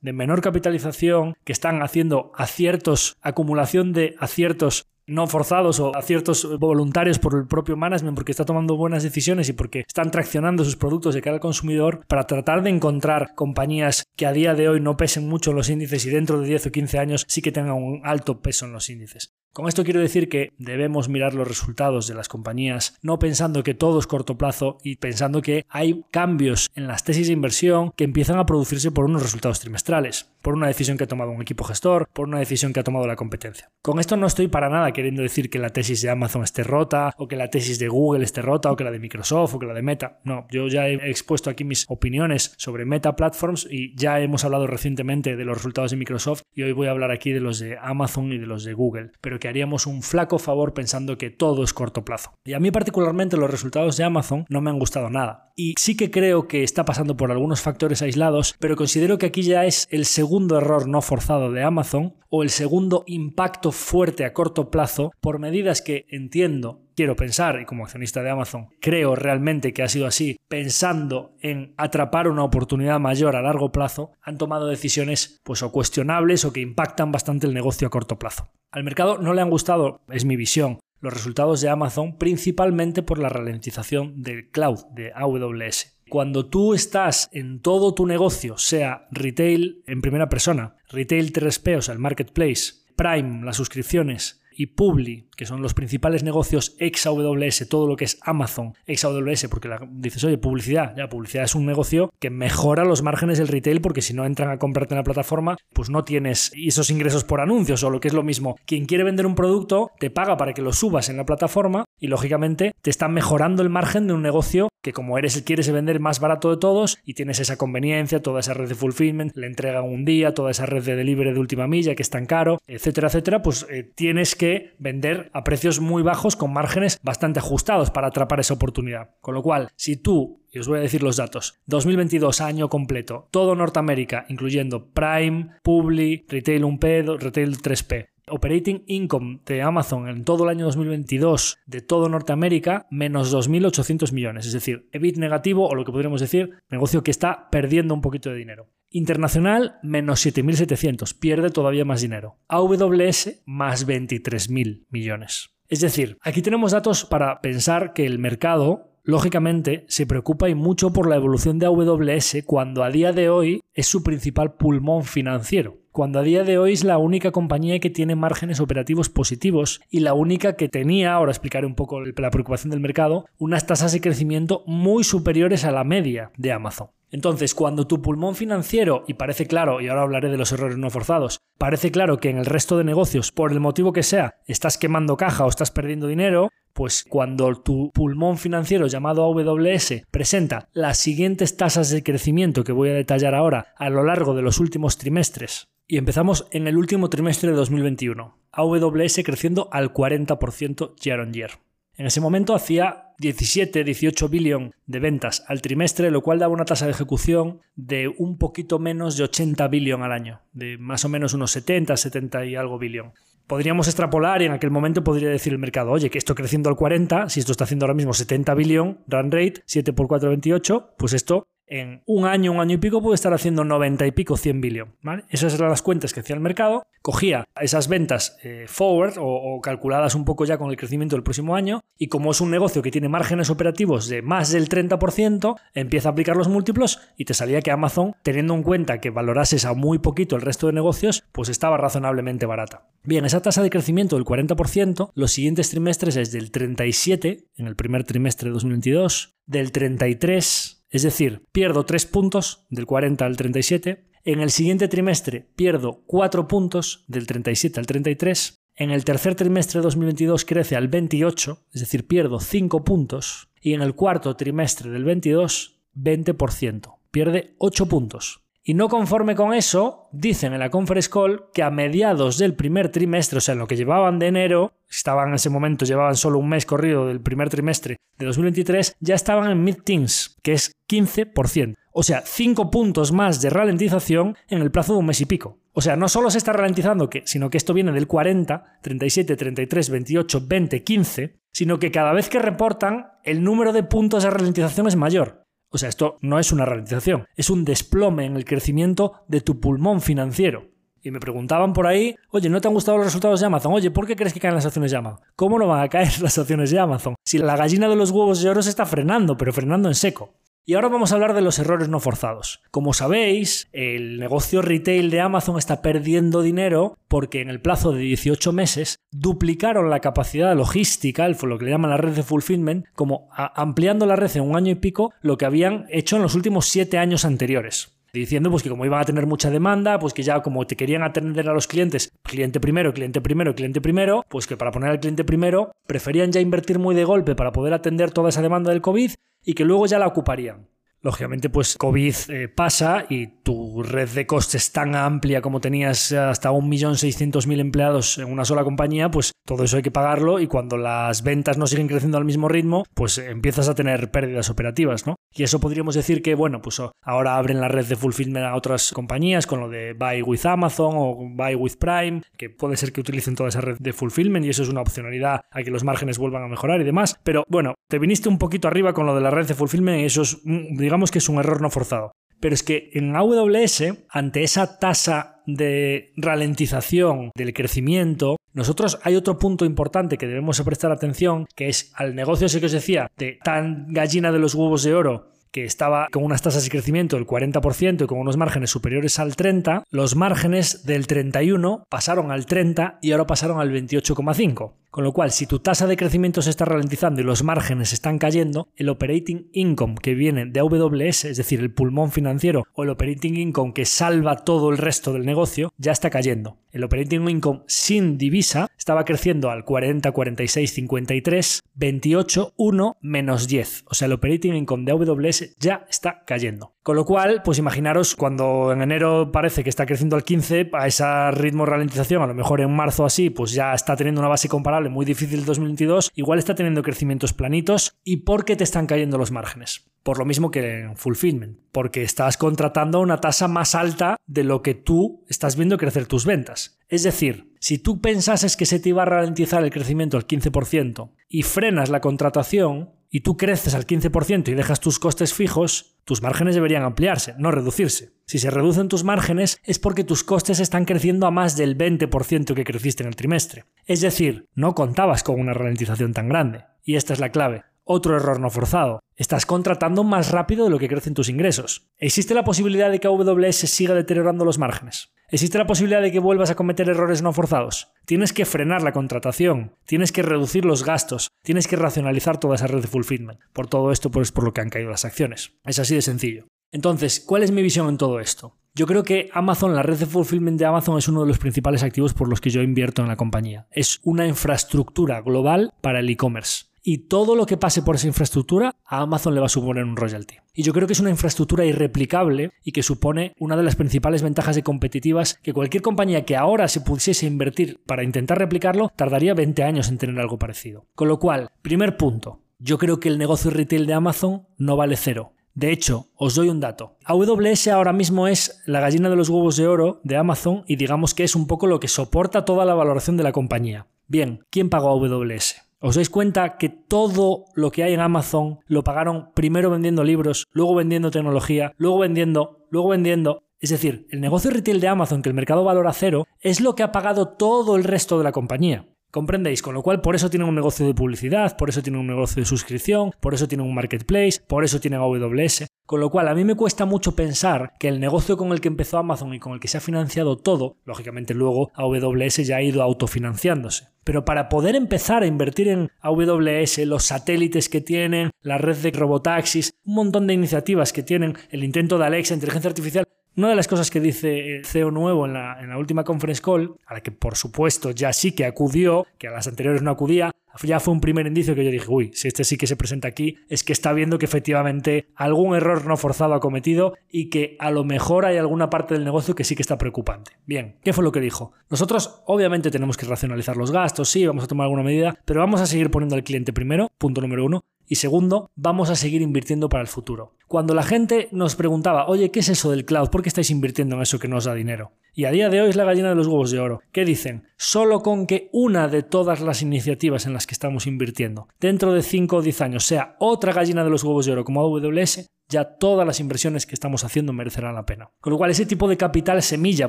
de menor capitalización que están haciendo aciertos, acumulación de aciertos no forzados o aciertos voluntarios por el propio management porque está tomando buenas decisiones y porque están traccionando sus productos de cara al consumidor para tratar de encontrar compañías que a día de hoy no pesen mucho en los índices y dentro de 10 o 15 años sí que tengan un alto peso en los índices. Con esto quiero decir que debemos mirar los resultados de las compañías, no pensando que todo es corto plazo y pensando que hay cambios en las tesis de inversión que empiezan a producirse por unos resultados trimestrales, por una decisión que ha tomado un equipo gestor, por una decisión que ha tomado la competencia. Con esto no estoy para nada queriendo decir que la tesis de Amazon esté rota, o que la tesis de Google esté rota, o que la de Microsoft, o que la de Meta. No, yo ya he expuesto aquí mis opiniones sobre Meta Platforms y ya hemos hablado recientemente de los resultados de Microsoft y hoy voy a hablar aquí de los de Amazon y de los de Google. Pero que haríamos un flaco favor pensando que todo es corto plazo. Y a mí particularmente los resultados de Amazon no me han gustado nada. Y sí que creo que está pasando por algunos factores aislados, pero considero que aquí ya es el segundo error no forzado de Amazon o el segundo impacto fuerte a corto plazo por medidas que entiendo quiero pensar, y como accionista de Amazon, creo realmente que ha sido así, pensando en atrapar una oportunidad mayor a largo plazo, han tomado decisiones pues o cuestionables o que impactan bastante el negocio a corto plazo. Al mercado no le han gustado, es mi visión, los resultados de Amazon principalmente por la ralentización del cloud de AWS. Cuando tú estás en todo tu negocio, sea retail en primera persona, retail 3P, o sea, el marketplace, Prime, las suscripciones, y Publi, que son los principales negocios ex AWS, todo lo que es Amazon ex AWS, porque la, dices, oye, publicidad, ya, publicidad es un negocio que mejora los márgenes del retail, porque si no entran a comprarte en la plataforma, pues no tienes esos ingresos por anuncios, o lo que es lo mismo, quien quiere vender un producto te paga para que lo subas en la plataforma y lógicamente te está mejorando el margen de un negocio que como eres el quieres vender más barato de todos y tienes esa conveniencia, toda esa red de fulfillment, le entregan un día, toda esa red de delivery de última milla que es tan caro, etcétera, etcétera, pues eh, tienes que vender a precios muy bajos con márgenes bastante ajustados para atrapar esa oportunidad. Con lo cual, si tú Y os voy a decir los datos. 2022, año completo. Todo Norteamérica, incluyendo Prime, Publi, Retail 1P, Retail 3P. Operating Income de Amazon en todo el año 2022 de todo Norteamérica, menos 2.800 millones. Es decir, EBIT negativo o lo que podríamos decir, negocio que está perdiendo un poquito de dinero. Internacional, menos 7.700, pierde todavía más dinero. AWS, más 23.000 millones. Es decir, aquí tenemos datos para pensar que el mercado lógicamente, se preocupa y mucho por la evolución de AWS cuando a día de hoy es su principal pulmón financiero. Cuando a día de hoy es la única compañía que tiene márgenes operativos positivos y la única que tenía, ahora explicaré un poco la preocupación del mercado, unas tasas de crecimiento muy superiores a la media de Amazon. Entonces, cuando tu pulmón financiero, y parece claro, y ahora hablaré de los errores no forzados, parece claro que en el resto de negocios, por el motivo que sea, estás quemando caja o estás perdiendo dinero, pues cuando tu pulmón financiero llamado AWS presenta las siguientes tasas de crecimiento que voy a detallar ahora a lo largo de los últimos trimestres, y empezamos en el último trimestre de 2021, AWS creciendo al 40% year on year. En ese momento hacía 17, 18 billion de ventas al trimestre, lo cual daba una tasa de ejecución de un poquito menos de 80 billion al año, de más o menos unos 70, 70 y algo billion podríamos extrapolar y en aquel momento podría decir el mercado, oye, que esto creciendo al 40, si esto está haciendo ahora mismo 70 billón, run rate, 7 por 4, 28, pues esto en un año, un año y pico puede estar haciendo 90 y pico, 100 billón. Esas eran las cuentas que hacía el mercado, cogía esas ventas eh, forward o, calculadas un poco ya con el crecimiento del próximo año y como es un negocio que tiene márgenes operativos de más del 30%, empieza a aplicar los múltiplos y te salía que Amazon, teniendo en cuenta que valorases a muy poquito el resto de negocios, pues estaba razonablemente barata. Bien, esa tasa de crecimiento del 40%, los siguientes trimestres es del 37 en el primer trimestre de 2022, del 33 es decir, pierdo 3 puntos del 40 al 37. En el siguiente trimestre pierdo 4 puntos del 37 al 33. En el tercer trimestre de 2022 crece al 28, es decir, pierdo 5 puntos. Y en el cuarto trimestre del 22, 20%. Pierde 8 puntos. Y no conforme con eso, dicen en la conference call que a mediados del primer trimestre, o sea, en lo que llevaban de enero, estaban en ese momento, llevaban solo un mes corrido del primer trimestre de 2023, ya estaban en mid-teens, que es 15%. O sea, 5 puntos más de ralentización en el plazo de un mes y pico. O sea, no solo se está ralentizando, sino que esto viene del 40, 37, 33, 28, 20, 15, sino que cada vez que reportan, el número de puntos de ralentización es mayor. O sea, esto no es una ralentización, es un desplome en el crecimiento de tu pulmón financiero. Y me preguntaban por ahí, oye, ¿no te han gustado los resultados de Amazon? Oye, ¿por qué crees que caen las acciones de Amazon? ¿Cómo no van a caer las acciones de Amazon? Si la gallina de los huevos de oro se está frenando, pero frenando en seco. Y ahora vamos a hablar de los errores no forzados. Como sabéis, el negocio retail de Amazon está perdiendo dinero porque en el plazo de 18 meses duplicaron la capacidad logística, lo que le llaman la red de fulfillment, como ampliando la red en un año y pico lo que habían hecho en los últimos 7 años anteriores diciendo pues que como iban a tener mucha demanda, pues que ya como te querían atender a los clientes, cliente primero, cliente primero, cliente primero, pues que para poner al cliente primero preferían ya invertir muy de golpe para poder atender toda esa demanda del COVID y que luego ya la ocuparían. Lógicamente, pues COVID eh, pasa y tu red de costes tan amplia como tenías hasta 1.600.000 empleados en una sola compañía, pues todo eso hay que pagarlo y cuando las ventas no siguen creciendo al mismo ritmo, pues empiezas a tener pérdidas operativas, ¿no? Y eso podríamos decir que, bueno, pues ahora abren la red de fulfillment a otras compañías con lo de Buy with Amazon o Buy with Prime, que puede ser que utilicen toda esa red de fulfillment y eso es una opcionalidad a que los márgenes vuelvan a mejorar y demás. Pero bueno, te viniste un poquito arriba con lo de la red de fulfillment y eso es, digamos, digamos que es un error no forzado. Pero es que en AWS, ante esa tasa de ralentización del crecimiento, nosotros hay otro punto importante que debemos prestar atención, que es al negocio ese que os decía, de tan gallina de los huevos de oro, que estaba con unas tasas de crecimiento del 40% y con unos márgenes superiores al 30%, los márgenes del 31 pasaron al 30 y ahora pasaron al 28,5. Con lo cual, si tu tasa de crecimiento se está ralentizando y los márgenes están cayendo, el operating income que viene de AWS, es decir, el pulmón financiero o el operating income que salva todo el resto del negocio, ya está cayendo. El operating income sin divisa estaba creciendo al 40, 46, 53, 28, 1, menos 10. O sea, el operating income de AWS ya está cayendo. Con lo cual, pues imaginaros cuando en enero parece que está creciendo al 15, a ese ritmo de ralentización, a lo mejor en marzo así, pues ya está teniendo una base comparable muy difícil el 2022, igual está teniendo crecimientos planitos y porque te están cayendo los márgenes. Por lo mismo que en fulfillment, porque estás contratando a una tasa más alta de lo que tú estás viendo crecer tus ventas. Es decir, si tú pensases que se te iba a ralentizar el crecimiento al 15% y frenas la contratación y tú creces al 15% y dejas tus costes fijos, tus márgenes deberían ampliarse, no reducirse. Si se reducen tus márgenes es porque tus costes están creciendo a más del 20% que creciste en el trimestre. Es decir, no contabas con una ralentización tan grande. Y esta es la clave. Otro error no forzado. Estás contratando más rápido de lo que crecen tus ingresos. ¿Existe la posibilidad de que AWS siga deteriorando los márgenes? ¿Existe la posibilidad de que vuelvas a cometer errores no forzados? Tienes que frenar la contratación, tienes que reducir los gastos, tienes que racionalizar toda esa red de fulfillment. Por todo esto, pues por lo que han caído las acciones. Es así de sencillo. Entonces, ¿cuál es mi visión en todo esto? Yo creo que Amazon, la red de fulfillment de Amazon es uno de los principales activos por los que yo invierto en la compañía. Es una infraestructura global para el e-commerce y todo lo que pase por esa infraestructura a Amazon le va a suponer un royalty. Y yo creo que es una infraestructura irreplicable y que supone una de las principales ventajas de competitivas que cualquier compañía que ahora se pudiese invertir para intentar replicarlo tardaría 20 años en tener algo parecido. Con lo cual, primer punto, yo creo que el negocio retail de Amazon no vale cero. De hecho, os doy un dato. AWS ahora mismo es la gallina de los huevos de oro de Amazon y digamos que es un poco lo que soporta toda la valoración de la compañía. Bien, ¿quién pagó a AWS? ¿Os dais cuenta que todo lo que hay en Amazon lo pagaron primero vendiendo libros, luego vendiendo tecnología, luego vendiendo, luego vendiendo? Es decir, el negocio retail de Amazon, que el mercado valora cero, es lo que ha pagado todo el resto de la compañía. ¿Comprendéis? Con lo cual, por eso tienen un negocio de publicidad, por eso tienen un negocio de suscripción, por eso tienen un marketplace, por eso tienen AWS. Con lo cual, a mí me cuesta mucho pensar que el negocio con el que empezó Amazon y con el que se ha financiado todo, lógicamente luego AWS ya ha ido autofinanciándose. Pero para poder empezar a invertir en AWS, los satélites que tienen, la red de robotaxis, un montón de iniciativas que tienen, el intento de Alexa, inteligencia artificial, una de las cosas que dice el CEO nuevo en la, última conference call, a la que por supuesto ya sí que acudió, que a las anteriores no acudía, ya fue un primer indicio que yo dije, uy, si este sí que se presenta aquí, es que está viendo que efectivamente algún error no forzado ha cometido y que a lo mejor hay alguna parte del negocio que sí que está preocupante. Bien, ¿qué fue lo que dijo? Nosotros obviamente tenemos que racionalizar los gastos, sí, vamos a tomar alguna medida, pero vamos a seguir poniendo al cliente primero, punto número uno, y segundo, vamos a seguir invirtiendo para el futuro. Cuando la gente nos preguntaba, oye, ¿qué es eso del cloud? ¿Por qué estáis invirtiendo en eso que nos da dinero? Y a día de hoy es la gallina de los huevos de oro. ¿Qué dicen? Solo con que una de todas las iniciativas en las que estamos invirtiendo dentro de 5 o 10 años sea otra gallina de los huevos de oro como AWS, ya todas las inversiones que estamos haciendo merecerán la pena. Con lo cual, ese tipo de capital semilla,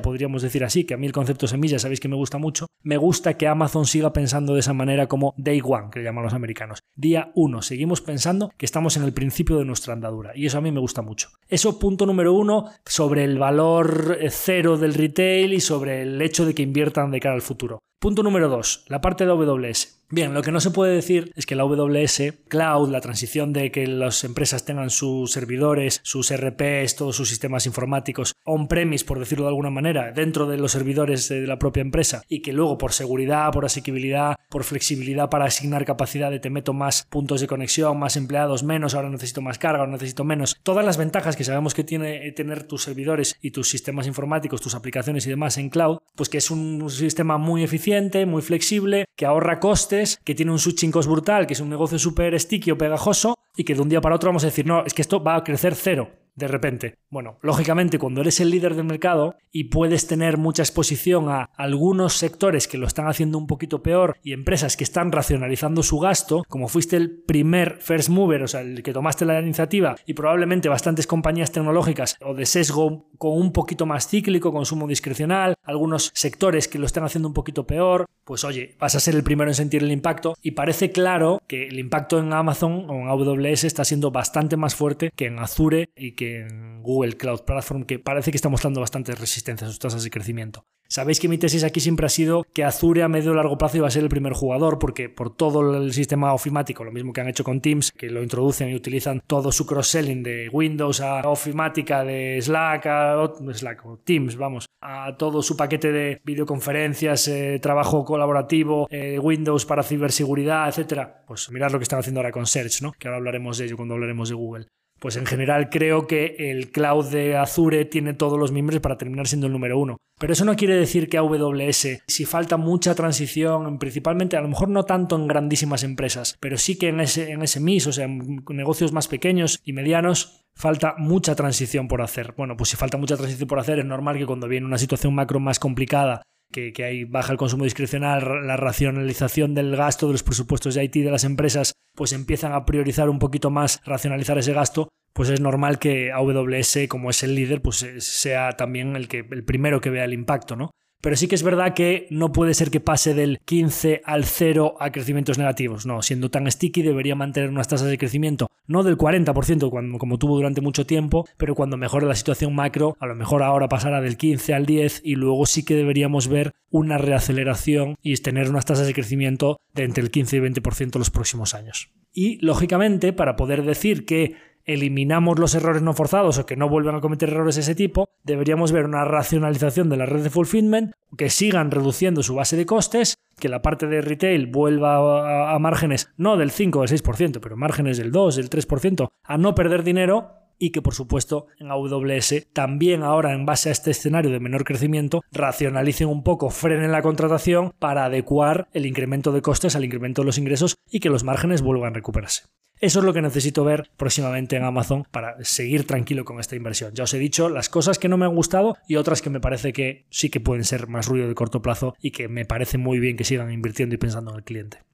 podríamos decir así, que a mí el concepto semilla sabéis que me gusta mucho, me gusta que Amazon siga pensando de esa manera como day one, que le llaman los americanos. Día uno, seguimos pensando que estamos en el principio de nuestra andadura, y eso a mí me gusta mucho. Eso, punto número uno, sobre el valor cero del retail y sobre el hecho de que inviertan de cara al futuro. Punto número dos, la parte de AWS. Bien, lo que no se puede decir es que la AWS Cloud, la transición de que las empresas tengan sus servidores, sus RPs, todos sus sistemas informáticos on-premise, por decirlo de alguna manera, dentro de los servidores de la propia empresa y que luego por seguridad, por asequibilidad, por flexibilidad para asignar capacidad de te meto más puntos de conexión, más empleados, menos, ahora necesito más carga, ahora necesito menos. Todas las ventajas que sabemos que tiene tener tus servidores y tus sistemas informáticos, tus aplicaciones y demás en cloud, pues que es un sistema muy eficiente, muy flexible, que ahorra costes que tiene un switching cost brutal, que es un negocio súper sticky o pegajoso, y que de un día para otro vamos a decir, no, es que esto va a crecer cero de repente. Bueno, lógicamente cuando eres el líder del mercado y puedes tener mucha exposición a algunos sectores que lo están haciendo un poquito peor y empresas que están racionalizando su gasto, como fuiste el primer first mover, o sea, el que tomaste la iniciativa y probablemente bastantes compañías tecnológicas o de sesgo con un poquito más cíclico, consumo discrecional, algunos sectores que lo están haciendo un poquito peor, pues oye, vas a ser el primero en sentir el impacto y parece claro que el impacto en Amazon o en AWS está siendo bastante más fuerte que en Azure y que en Google Cloud Platform, que parece que está mostrando bastante resistencia a sus tasas de crecimiento. Sabéis que mi tesis aquí siempre ha sido que Azure a medio y largo plazo iba a ser el primer jugador, porque por todo el sistema ofimático, lo mismo que han hecho con Teams, que lo introducen y utilizan todo su cross-selling de Windows a ofimática, de Slack a Slack o Teams, vamos, a todo su paquete de videoconferencias, eh, trabajo colaborativo, eh, Windows para ciberseguridad, etcétera. Pues mirad lo que están haciendo ahora con Search, ¿no? Que ahora hablaremos de ello cuando hablaremos de Google. Pues en general creo que el cloud de Azure tiene todos los miembros para terminar siendo el número uno. Pero eso no quiere decir que AWS, si falta mucha transición, principalmente a lo mejor no tanto en grandísimas empresas, pero sí que en ese, en ese MIS, o sea, en negocios más pequeños y medianos, falta mucha transición por hacer. Bueno, pues si falta mucha transición por hacer, es normal que cuando viene una situación macro más complicada que, que hay baja el consumo discrecional, la racionalización del gasto de los presupuestos de IT de las empresas, pues empiezan a priorizar un poquito más racionalizar ese gasto, pues es normal que AWS, como es el líder, pues sea también el, que, el primero que vea el impacto, ¿no? Pero sí que es verdad que no puede ser que pase del 15 al 0 a crecimientos negativos. No, siendo tan sticky debería mantener unas tasas de crecimiento, no del 40% cuando, como tuvo durante mucho tiempo, pero cuando mejore la situación macro, a lo mejor ahora pasará del 15 al 10 y luego sí que deberíamos ver una reaceleración y tener unas tasas de crecimiento de entre el 15 y 20% los próximos años. Y lógicamente, para poder decir que eliminamos los errores no forzados o que no vuelvan a cometer errores de ese tipo, deberíamos ver una racionalización de la red de fulfillment, que sigan reduciendo su base de costes, que la parte de retail vuelva a, márgenes no del 5 o del 6%, pero márgenes del 2, del 3%, a no perder dinero y que por supuesto en AWS también ahora en base a este escenario de menor crecimiento racionalicen un poco, frenen la contratación para adecuar el incremento de costes al incremento de los ingresos y que los márgenes vuelvan a recuperarse. Eso es lo que necesito ver próximamente en Amazon para seguir tranquilo con esta inversión. Ya os he dicho las cosas que no me han gustado y otras que me parece que sí que pueden ser más ruido de corto plazo y que me parece muy bien que sigan invirtiendo y pensando en el cliente.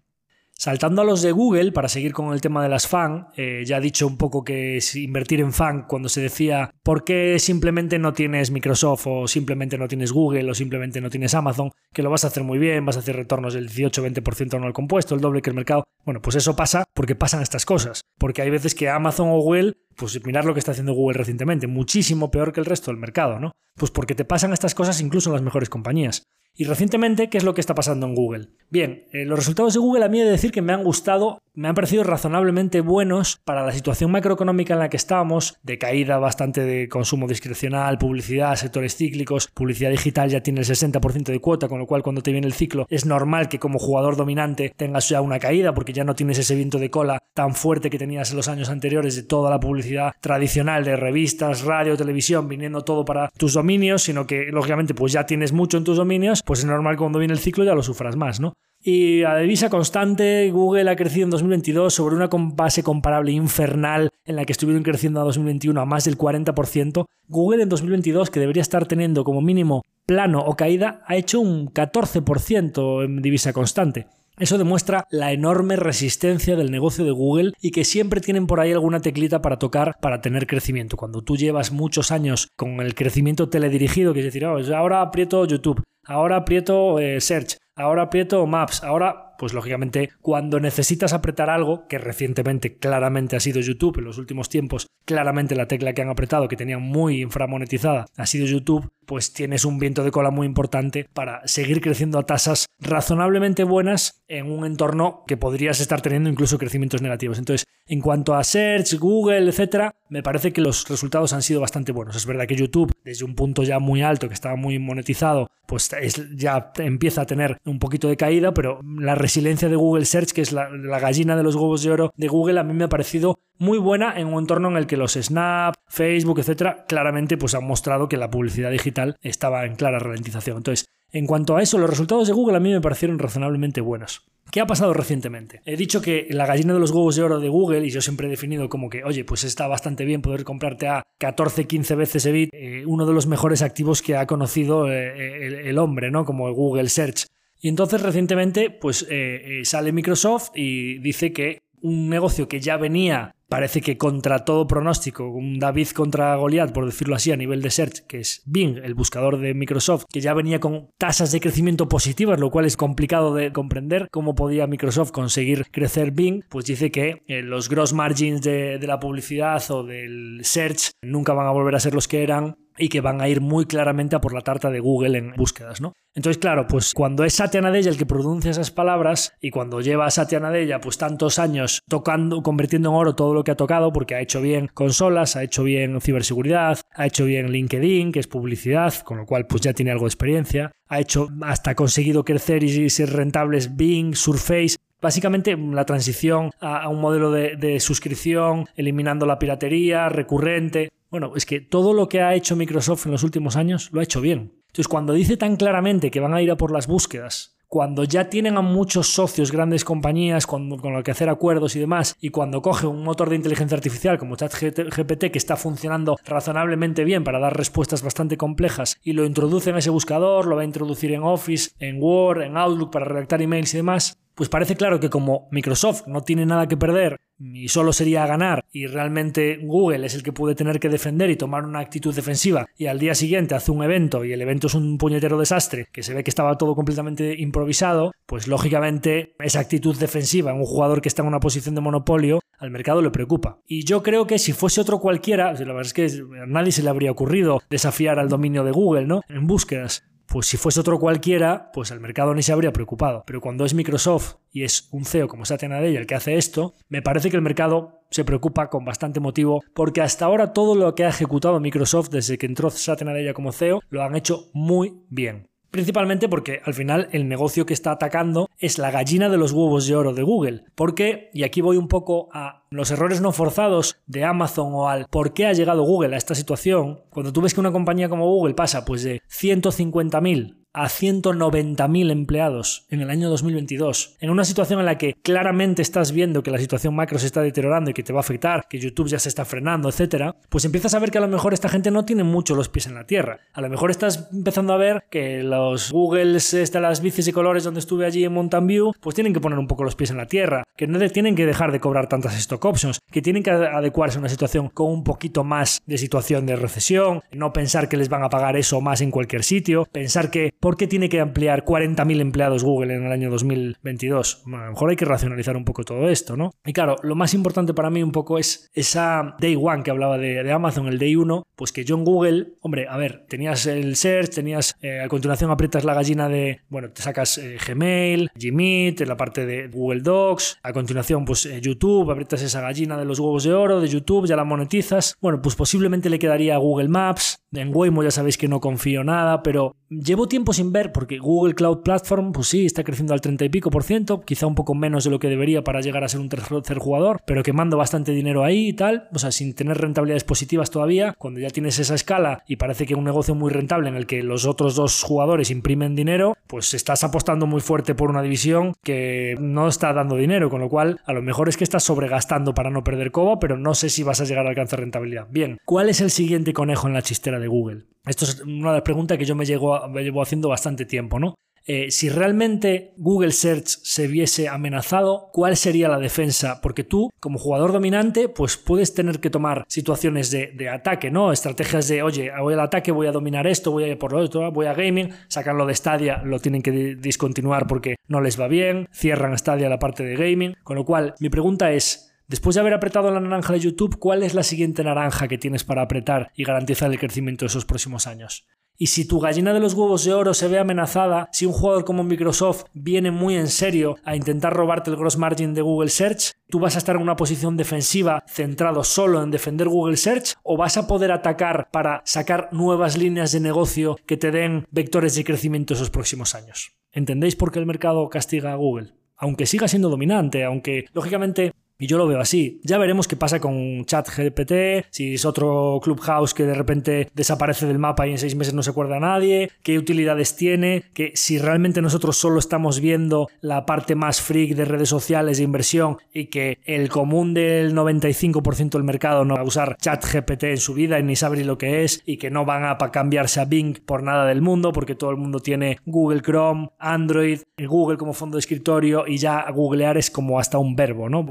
Saltando a los de Google, para seguir con el tema de las fan, eh, ya he dicho un poco que es invertir en fan cuando se decía por qué simplemente no tienes Microsoft o simplemente no tienes Google o simplemente no tienes Amazon, que lo vas a hacer muy bien, vas a hacer retornos del 18-20% anual compuesto, el doble que el mercado. Bueno, pues eso pasa porque pasan estas cosas, porque hay veces que Amazon o Google pues mirar lo que está haciendo Google recientemente, muchísimo peor que el resto del mercado, ¿no? Pues porque te pasan estas cosas incluso en las mejores compañías. Y recientemente, ¿qué es lo que está pasando en Google? Bien, eh, los resultados de Google a mí he de decir que me han gustado, me han parecido razonablemente buenos para la situación macroeconómica en la que estamos, de caída bastante de consumo discrecional, publicidad, sectores cíclicos, publicidad digital ya tiene el 60% de cuota, con lo cual cuando te viene el ciclo es normal que como jugador dominante tengas ya una caída porque ya no tienes ese viento de cola tan fuerte que tenías en los años anteriores de toda la publicidad tradicional de revistas, radio, televisión, viniendo todo para tus dominios, sino que lógicamente pues ya tienes mucho en tus dominios pues es normal cuando viene el ciclo ya lo sufras más, ¿no? Y a divisa constante, Google ha crecido en 2022 sobre una base comparable infernal en la que estuvieron creciendo a 2021 a más del 40%. Google en 2022, que debería estar teniendo como mínimo plano o caída, ha hecho un 14% en divisa constante. Eso demuestra la enorme resistencia del negocio de Google y que siempre tienen por ahí alguna teclita para tocar para tener crecimiento. Cuando tú llevas muchos años con el crecimiento teledirigido, que es decir, oh, ahora aprieto YouTube, ahora aprieto eh, Search, ahora aprieto Maps, ahora pues lógicamente cuando necesitas apretar algo, que recientemente claramente ha sido YouTube, en los últimos tiempos claramente la tecla que han apretado, que tenían muy inframonetizada, ha sido YouTube, pues tienes un viento de cola muy importante para seguir creciendo a tasas razonablemente buenas en un entorno que podrías estar teniendo incluso crecimientos negativos. Entonces, en cuanto a Search, Google, etcétera, me parece que los resultados han sido bastante buenos. Es verdad que YouTube, desde un punto ya muy alto, que estaba muy monetizado, pues ya empieza a tener un poquito de caída, pero la resiliencia de Google Search, que es la, gallina de los huevos de oro de Google, a mí me ha parecido muy buena en un entorno en el que los Snap, Facebook, etcétera, claramente pues han mostrado que la publicidad digital estaba en clara ralentización. Entonces, en cuanto a eso, los resultados de Google a mí me parecieron razonablemente buenos. ¿Qué ha pasado recientemente? He dicho que la gallina de los huevos de oro de Google, y yo siempre he definido como que, oye, pues está bastante bien poder comprarte a 14, 15 veces EBIT, eh, uno de los mejores activos que ha conocido eh, el, hombre, ¿no? Como Google Search. Y entonces recientemente, pues eh, sale Microsoft y dice que un negocio que ya venía parece que contra todo pronóstico, un David contra Goliath, por decirlo así, a nivel de search, que es Bing, el buscador de Microsoft, que ya venía con tasas de crecimiento positivas, lo cual es complicado de comprender cómo podía Microsoft conseguir crecer Bing, pues dice que eh, los gross margins de, de la publicidad o del search nunca van a volver a ser los que eran y que van a ir muy claramente a por la tarta de Google en búsquedas, ¿no? Entonces, claro, pues cuando es Satya Nadella el que pronuncia esas palabras y cuando lleva a Satya Nadella pues tantos años tocando, convirtiendo en oro todo lo que ha tocado, porque ha hecho bien consolas, ha hecho bien ciberseguridad, ha hecho bien LinkedIn, que es publicidad, con lo cual pues ya tiene algo de experiencia, ha hecho hasta conseguido crecer y ser rentables Bing, Surface, Básicamente la transición a, un modelo de, de suscripción, eliminando la piratería, recurrente. Bueno, es que todo lo que ha hecho Microsoft en los últimos años lo ha hecho bien. Entonces, cuando dice tan claramente que van a ir a por las búsquedas, cuando ya tienen a muchos socios, grandes compañías con, los que hacer acuerdos y demás, y cuando coge un motor de inteligencia artificial como ChatGPT que está funcionando razonablemente bien para dar respuestas bastante complejas y lo introduce en ese buscador, lo va a introducir en Office, en Word, en Outlook para redactar emails y demás, pues parece claro que como Microsoft no tiene nada que perder y solo sería ganar y realmente Google es el que puede tener que defender y tomar una actitud defensiva y al día siguiente hace un evento y el evento es un puñetero desastre que se ve que estaba todo completamente improvisado, pues lógicamente esa actitud defensiva en un jugador que está en una posición de monopolio al mercado le preocupa. Y yo creo que si fuese otro cualquiera, la verdad es que a nadie se le habría ocurrido desafiar al dominio de Google, ¿no? En búsquedas pues si fuese otro cualquiera, pues el mercado ni se habría preocupado. Pero cuando es Microsoft y es un CEO como Satya Nadella el que hace esto, me parece que el mercado se preocupa con bastante motivo porque hasta ahora todo lo que ha ejecutado Microsoft desde que entró Satya Nadella como CEO lo han hecho muy bien. Principalmente porque al final el negocio que está atacando es la gallina de los huevos de oro de Google. Porque, y aquí voy un poco a los errores no forzados de Amazon o al por qué ha llegado Google a esta situación, cuando tú ves que una compañía como Google pasa pues de 150.000 a 190.000 empleados en el año 2022, en una situación en la que claramente estás viendo que la situación macro se está deteriorando y que te va a afectar, que YouTube ya se está frenando, etcétera, pues empiezas a ver que a lo mejor esta gente no tiene mucho los pies en la tierra. A lo mejor estás empezando a ver que los Googles, las bicis y colores donde estuve allí en Mountain View, pues tienen que poner un poco los pies en la tierra, que no tienen que dejar de cobrar tantas stock options, que tienen que adecuarse a una situación con un poquito más de situación de recesión, no pensar que les van a pagar eso más en cualquier sitio, pensar que ¿Por qué tiene que ampliar 40.000 empleados Google en el año 2022? a lo mejor hay que racionalizar un poco todo esto, ¿no? Y claro, lo más importante para mí un poco es esa Day One que hablaba de, Amazon, el Day 1, pues que yo en Google, hombre, a ver, tenías el search, tenías, eh, a continuación aprietas la gallina de, bueno, te sacas eh, Gmail, Gmeet, la parte de Google Docs, a continuación pues eh, YouTube, aprietas esa gallina de los huevos de oro de YouTube, ya la monetizas, bueno, pues posiblemente le quedaría a Google Maps, en Waymo ya sabéis que no confío nada, pero llevo tiempo sin ver, porque Google Cloud Platform, pues sí, está creciendo al 30 y pico por ciento, quizá un poco menos de lo que debería para llegar a ser un tercer jugador, pero quemando bastante dinero ahí y tal, o sea, sin tener rentabilidades positivas todavía, cuando ya tienes esa escala y parece que un negocio muy rentable en el que los otros dos jugadores imprimen dinero, pues estás apostando muy fuerte por una división que no está dando dinero, con lo cual a lo mejor es que estás sobregastando para no perder cobo, pero no sé si vas a llegar a alcanzar rentabilidad. Bien, ¿cuál es el siguiente conejo en la chistera de Google? Esto es una de las preguntas que yo me, llevo, haciendo bastante tiempo, ¿no? Eh, si realmente Google Search se viese amenazado, ¿cuál sería la defensa? Porque tú, como jugador dominante, pues puedes tener que tomar situaciones de, ataque, ¿no? Estrategias de, oye, voy al ataque, voy a dominar esto, voy a ir por lo otro, voy a gaming, sacarlo de Stadia, lo tienen que discontinuar porque no les va bien, cierran Stadia la parte de gaming, con lo cual mi pregunta es, Después de haber apretado la naranja de YouTube, ¿cuál es la siguiente naranja que tienes para apretar y garantizar el crecimiento de esos próximos años? Y si tu gallina de los huevos de oro se ve amenazada, si un jugador como Microsoft viene muy en serio a intentar robarte el gross margin de Google Search, ¿tú vas a estar en una posición defensiva centrado solo en defender Google Search o vas a poder atacar para sacar nuevas líneas de negocio que te den vectores de crecimiento esos próximos años? ¿Entendéis por qué el mercado castiga a Google? Aunque siga siendo dominante, aunque lógicamente y yo lo veo así. Ya veremos qué pasa con ChatGPT, si es otro Clubhouse que de repente desaparece del mapa y en seis meses no se acuerda a nadie, qué utilidades tiene, que si realmente nosotros solo estamos viendo la parte más freak de redes sociales de inversión y que el común del 95% del mercado no va a usar ChatGPT en su vida y ni sabe lo que es y que no van a cambiarse a Bing por nada del mundo porque todo el mundo tiene Google Chrome, Android, Google como fondo de escritorio y ya googlear es como hasta un verbo, ¿no?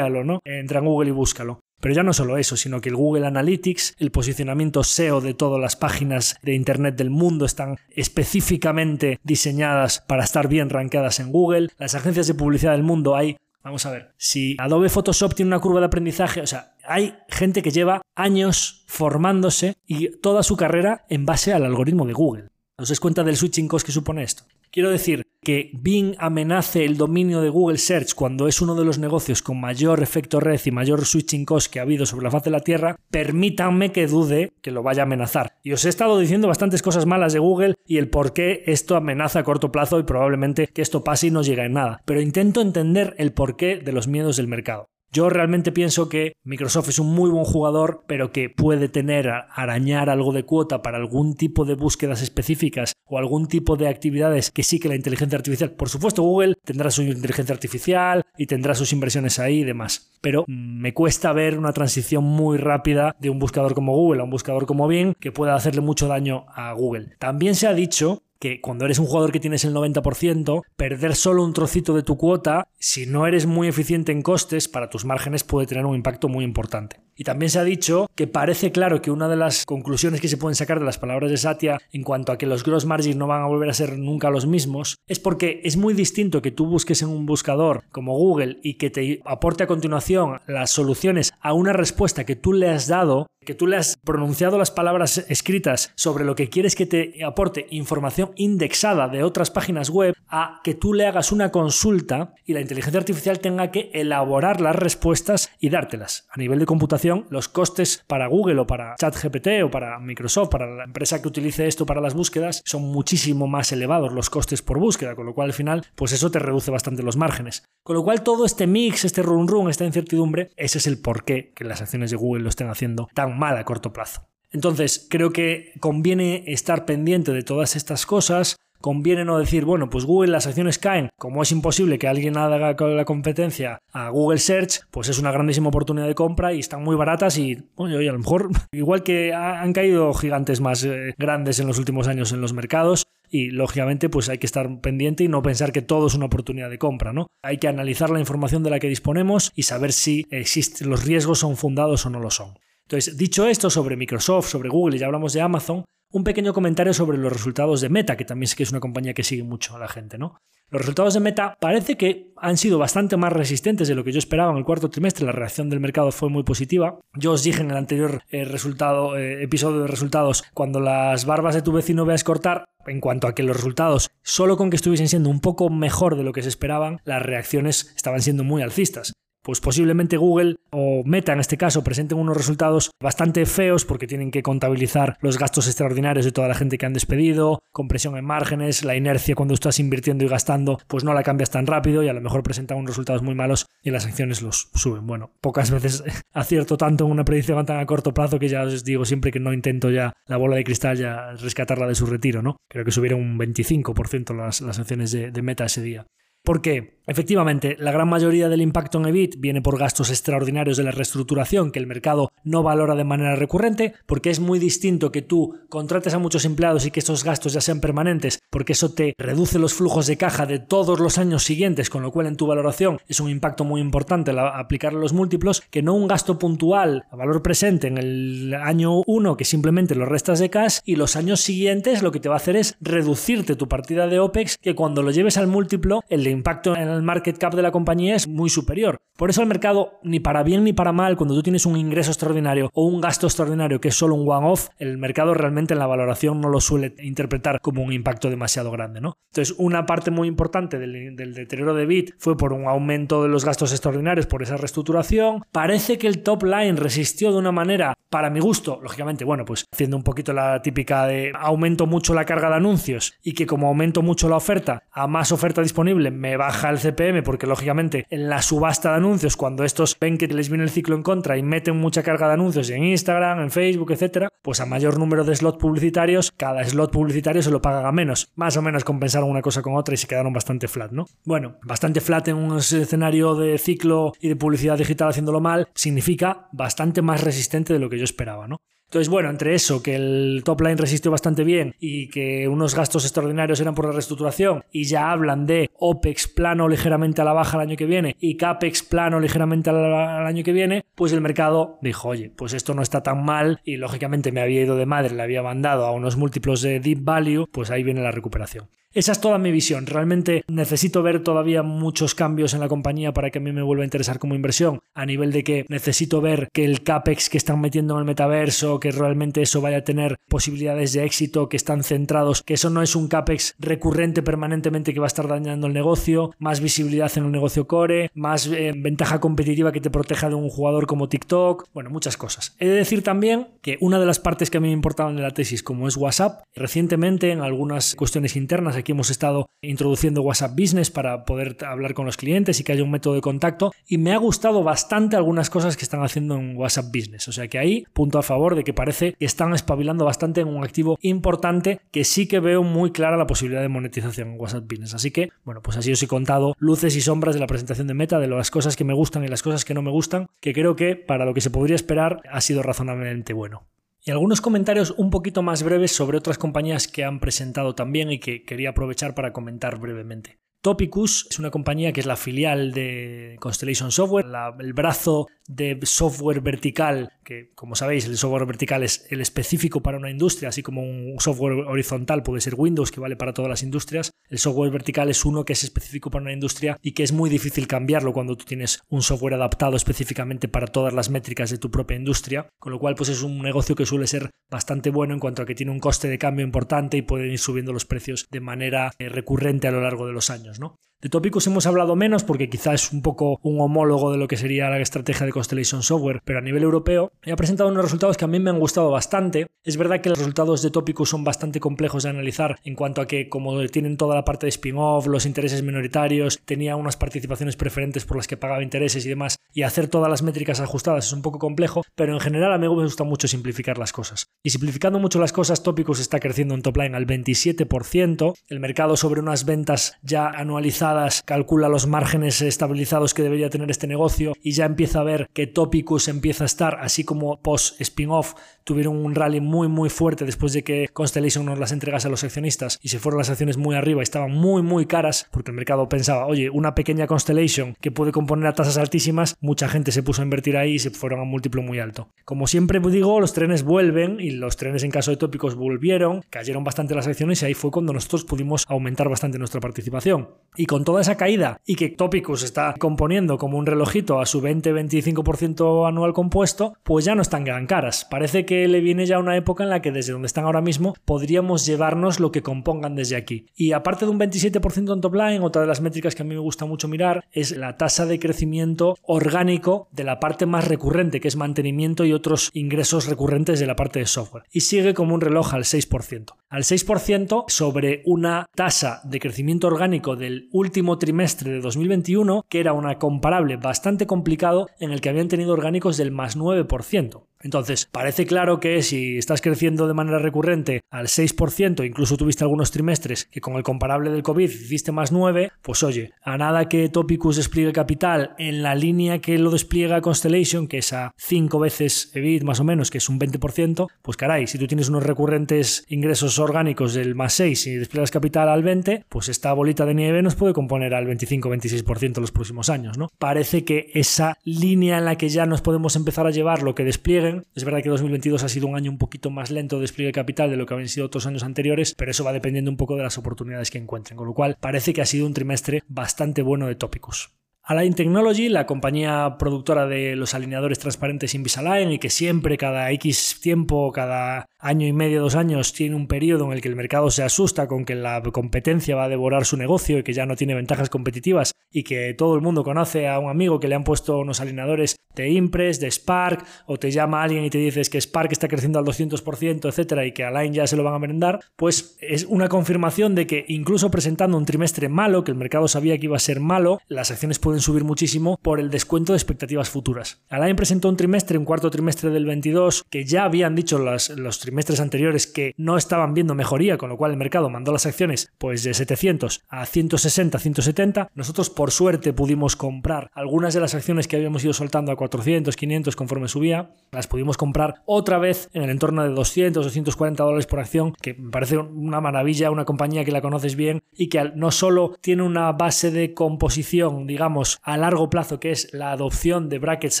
¿No? Entra en Google y búscalo. Pero ya no solo eso, sino que el Google Analytics, el posicionamiento SEO de todas las páginas de Internet del mundo están específicamente diseñadas para estar bien rankeadas en Google. Las agencias de publicidad del mundo hay... Vamos a ver, si Adobe Photoshop tiene una curva de aprendizaje, o sea, hay gente que lleva años formándose y toda su carrera en base al algoritmo de Google. ¿Os dais cuenta del switching cost que supone esto? Quiero decir, que Bing amenace el dominio de Google Search cuando es uno de los negocios con mayor efecto red y mayor switching cost que ha habido sobre la faz de la Tierra, permítanme que dude que lo vaya a amenazar. Y os he estado diciendo bastantes cosas malas de Google y el por qué esto amenaza a corto plazo y probablemente que esto pase y no llegue en nada. Pero intento entender el porqué de los miedos del mercado. Yo realmente pienso que Microsoft es un muy buen jugador, pero que puede tener, arañar algo de cuota para algún tipo de búsquedas específicas o algún tipo de actividades que sí que la inteligencia artificial. Por supuesto, Google tendrá su inteligencia artificial y tendrá sus inversiones ahí y demás. Pero me cuesta ver una transición muy rápida de un buscador como Google a un buscador como Bing que pueda hacerle mucho daño a Google. También se ha dicho que cuando eres un jugador que tienes el 90%, perder solo un trocito de tu cuota, si no eres muy eficiente en costes, para tus márgenes puede tener un impacto muy importante. Y también se ha dicho que parece claro que una de las conclusiones que se pueden sacar de las palabras de Satya en cuanto a que los gross margins no van a volver a ser nunca los mismos es porque es muy distinto que tú busques en un buscador como Google y que te aporte a continuación las soluciones a una respuesta que tú le has dado que tú le has pronunciado las palabras escritas sobre lo que quieres que te aporte información indexada de otras páginas web a que tú le hagas una consulta y la inteligencia artificial tenga que elaborar las respuestas y dártelas. A nivel de computación, los costes para Google o para ChatGPT o para Microsoft, para la empresa que utilice esto para las búsquedas, son muchísimo más elevados los costes por búsqueda, con lo cual al final, pues eso te reduce bastante los márgenes. Con lo cual todo este mix, este run run, esta incertidumbre, ese es el porqué que las acciones de Google lo estén haciendo tan mal a corto plazo. Entonces, creo que conviene estar pendiente de todas estas cosas. Conviene no decir, bueno, pues Google las acciones caen, como es imposible que alguien haga la competencia a Google Search, pues es una grandísima oportunidad de compra y están muy baratas y, bueno, a lo mejor, igual que han caído gigantes más eh, grandes en los últimos años en los mercados, y lógicamente pues hay que estar pendiente y no pensar que todo es una oportunidad de compra, ¿no? Hay que analizar la información de la que disponemos y saber si existen los riesgos son fundados o no lo son. Entonces, dicho esto sobre Microsoft, sobre Google y ya hablamos de Amazon, un pequeño comentario sobre los resultados de Meta, que también sé que es una compañía que sigue mucho a la gente, ¿no? Los resultados de Meta parece que han sido bastante más resistentes de lo que yo esperaba en el cuarto trimestre. La reacción del mercado fue muy positiva. Yo os dije en el anterior eh, eh, episodio de resultados, cuando las barbas de tu vecino veas cortar, en cuanto a que los resultados, solo con que estuviesen siendo un poco mejor de lo que se esperaban, las reacciones estaban siendo muy alcistas pues posiblemente Google o Meta en este caso presenten unos resultados bastante feos porque tienen que contabilizar los gastos extraordinarios de toda la gente que han despedido, compresión en márgenes, la inercia cuando estás invirtiendo y gastando, pues no la cambias tan rápido y a lo mejor presentan unos resultados muy malos y las acciones los suben. Bueno, pocas veces acierto tanto en una predicción tan a corto plazo que ya os digo siempre que no intento ya la bola de cristal ya rescatarla de su retiro, ¿no? Creo que subieron un 25% las, las acciones de, de Meta ese día. Porque, efectivamente, la gran mayoría del impacto en EBIT viene por gastos extraordinarios de la reestructuración que el mercado no valora de manera recurrente, porque es muy distinto que tú contrates a muchos empleados y que estos gastos ya sean permanentes, porque eso te reduce los flujos de caja de todos los años siguientes, con lo cual en tu valoración es un impacto muy importante aplicarle los múltiplos, que no un gasto puntual a valor presente en el año 1 que simplemente lo restas de cash y los años siguientes lo que te va a hacer es reducirte tu partida de OPEX que cuando lo lleves al múltiplo el impacto en el market cap de la compañía es muy superior. Por eso el mercado, ni para bien ni para mal, cuando tú tienes un ingreso extraordinario o un gasto extraordinario que es solo un one-off, el mercado realmente en la valoración no lo suele interpretar como un impacto demasiado grande. ¿no? Entonces, una parte muy importante del, del deterioro de BIT fue por un aumento de los gastos extraordinarios, por esa reestructuración. Parece que el top line resistió de una manera, para mi gusto, lógicamente, bueno, pues haciendo un poquito la típica de aumento mucho la carga de anuncios y que como aumento mucho la oferta, a más oferta disponible, me baja el CPM porque lógicamente en la subasta de anuncios, cuando estos ven que les viene el ciclo en contra y meten mucha carga de anuncios en Instagram, en Facebook, etcétera, pues a mayor número de slots publicitarios, cada slot publicitario se lo pagan a menos. Más o menos compensaron una cosa con otra y se quedaron bastante flat, ¿no? Bueno, bastante flat en un escenario de ciclo y de publicidad digital haciéndolo mal significa bastante más resistente de lo que yo esperaba, ¿no? Entonces, bueno, entre eso, que el top line resistió bastante bien y que unos gastos extraordinarios eran por la reestructuración y ya hablan de OPEX plano ligeramente a la baja el año que viene y CAPEX plano ligeramente al, año que viene, pues el mercado dijo, oye, pues esto no está tan mal y lógicamente me había ido de madre, le había mandado a unos múltiplos de deep value, pues ahí viene la recuperación. Esa es toda mi visión. Realmente necesito ver todavía muchos cambios en la compañía para que a mí me vuelva a interesar como inversión, a nivel de que necesito ver que el CAPEX que están metiendo en el metaverso, que realmente eso vaya a tener posibilidades de éxito, que están centrados, que eso no es un CAPEX recurrente permanentemente que va a estar dañando el negocio, más visibilidad en el negocio core, más eh, ventaja competitiva que te proteja de un jugador como TikTok, bueno, muchas cosas. He de decir también que una de las partes que a mí me importaban de la tesis, como es WhatsApp, recientemente en algunas cuestiones internas aquí hemos estado introduciendo WhatsApp Business para poder hablar con los clientes y que haya un método de contacto y me ha gustado bastante algunas cosas que están haciendo en WhatsApp Business, o sea que ahí punto a favor de que parece que están espabilando bastante en un activo importante que sí que veo muy clara la posibilidad de monetización en WhatsApp Business. Así que, bueno, pues así os he contado luces y sombras de la presentación de Meta, de las cosas que me gustan y las cosas que no me gustan, que creo que para lo que se podría esperar ha sido razonablemente bueno. Y algunos comentarios un poquito más breves sobre otras compañías que han presentado también y que quería aprovechar para comentar brevemente. Topicus es una compañía que es la filial de Constellation Software, el brazo de software vertical, que como sabéis el software vertical es el específico para una industria, así como un software horizontal puede ser Windows, que vale para todas las industrias, el software vertical es uno que es específico para una industria y que es muy difícil cambiarlo cuando tú tienes un software adaptado específicamente para todas las métricas de tu propia industria, con lo cual pues es un negocio que suele ser bastante bueno en cuanto a que tiene un coste de cambio importante y pueden ir subiendo los precios de manera eh, recurrente a lo largo de los años, ¿no? De tópicos hemos hablado menos porque quizá es un poco un homólogo de lo que sería la estrategia de Constellation Software, pero a nivel europeo ha presentado unos resultados que a mí me han gustado bastante. Es verdad que los resultados de tópicos son bastante complejos de analizar en cuanto a que como tienen toda la parte de spin-off, los intereses minoritarios, tenía unas participaciones preferentes por las que pagaba intereses y demás, y hacer todas las métricas ajustadas es un poco complejo, pero en general a mí me gusta mucho simplificar las cosas. Y simplificando mucho las cosas, Tópicos está creciendo en top line al 27%, el mercado sobre unas ventas ya anualizadas calcula los márgenes estabilizados que debería tener este negocio y ya empieza a ver que Topicus empieza a estar, así como post spin-off, tuvieron un rally muy muy fuerte después de que Constellation nos las entregase a los accionistas y se fueron las acciones muy arriba y estaban muy muy caras porque el mercado pensaba, oye, una pequeña Constellation que puede componer a tasas altísimas, mucha gente se puso a invertir ahí y se fueron a un múltiplo muy alto. Como siempre digo, los trenes vuelven y los trenes en caso de Tópicos volvieron, cayeron bastante las acciones y ahí fue cuando nosotros pudimos aumentar bastante nuestra participación. Y con toda esa caída y que Topicus está componiendo como un relojito a su 20-25% anual compuesto, pues ya no están gran caras. Parece que le viene ya una época en la que desde donde están ahora mismo podríamos llevarnos lo que compongan desde aquí. Y aparte de un 27% en top line, otra de las métricas que a mí me gusta mucho mirar es la tasa de crecimiento orgánico de la parte más recurrente, que es mantenimiento y otros ingresos recurrentes de la parte de software. Y sigue como un reloj al 6%. Al 6% sobre una tasa de crecimiento orgánico del último trimestre de 2021, que era una comparable bastante complicado en el que habían tenido orgánicos del más 9%. Entonces, parece claro que si estás creciendo de manera recurrente al 6%, incluso tuviste algunos trimestres que con el comparable del COVID hiciste más 9, pues oye, a nada que Topicus despliegue capital en la línea que lo despliega Constellation, que es a 5 veces EBIT más o menos, que es un 20%, pues caray, si tú tienes unos recurrentes ingresos orgánicos del más 6 y despliegas capital al 20, pues esta bolita de nieve nos puede componer al 25-26% los próximos años, ¿no? Parece que esa línea en la que ya nos podemos empezar a llevar lo que despliegue es verdad que 2022 ha sido un año un poquito más lento de despliegue de capital de lo que habían sido otros años anteriores, pero eso va dependiendo un poco de las oportunidades que encuentren, con lo cual parece que ha sido un trimestre bastante bueno de tópicos. Align Technology, la compañía productora de los alineadores transparentes Invisalign y que siempre cada X tiempo, cada año y medio, dos años, tiene un periodo en el que el mercado se asusta con que la competencia va a devorar su negocio y que ya no tiene ventajas competitivas y que todo el mundo conoce a un amigo que le han puesto unos alineadores de Impress, de Spark, o te llama alguien y te dices que Spark está creciendo al 200%, etcétera, y que Align ya se lo van a merendar, pues es una confirmación de que incluso presentando un trimestre malo, que el mercado sabía que iba a ser malo, las acciones pueden subir muchísimo por el descuento de expectativas futuras. Alain presentó un trimestre, un cuarto trimestre del 22, que ya habían dicho los, los trimestres anteriores que no estaban viendo mejoría, con lo cual el mercado mandó las acciones pues de 700 a 160, 170. Nosotros por suerte pudimos comprar algunas de las acciones que habíamos ido soltando a 400, 500 conforme subía, las pudimos comprar otra vez en el entorno de 200, 240 dólares por acción, que me parece una maravilla, una compañía que la conoces bien y que no solo tiene una base de composición, digamos, a largo plazo, que es la adopción de brackets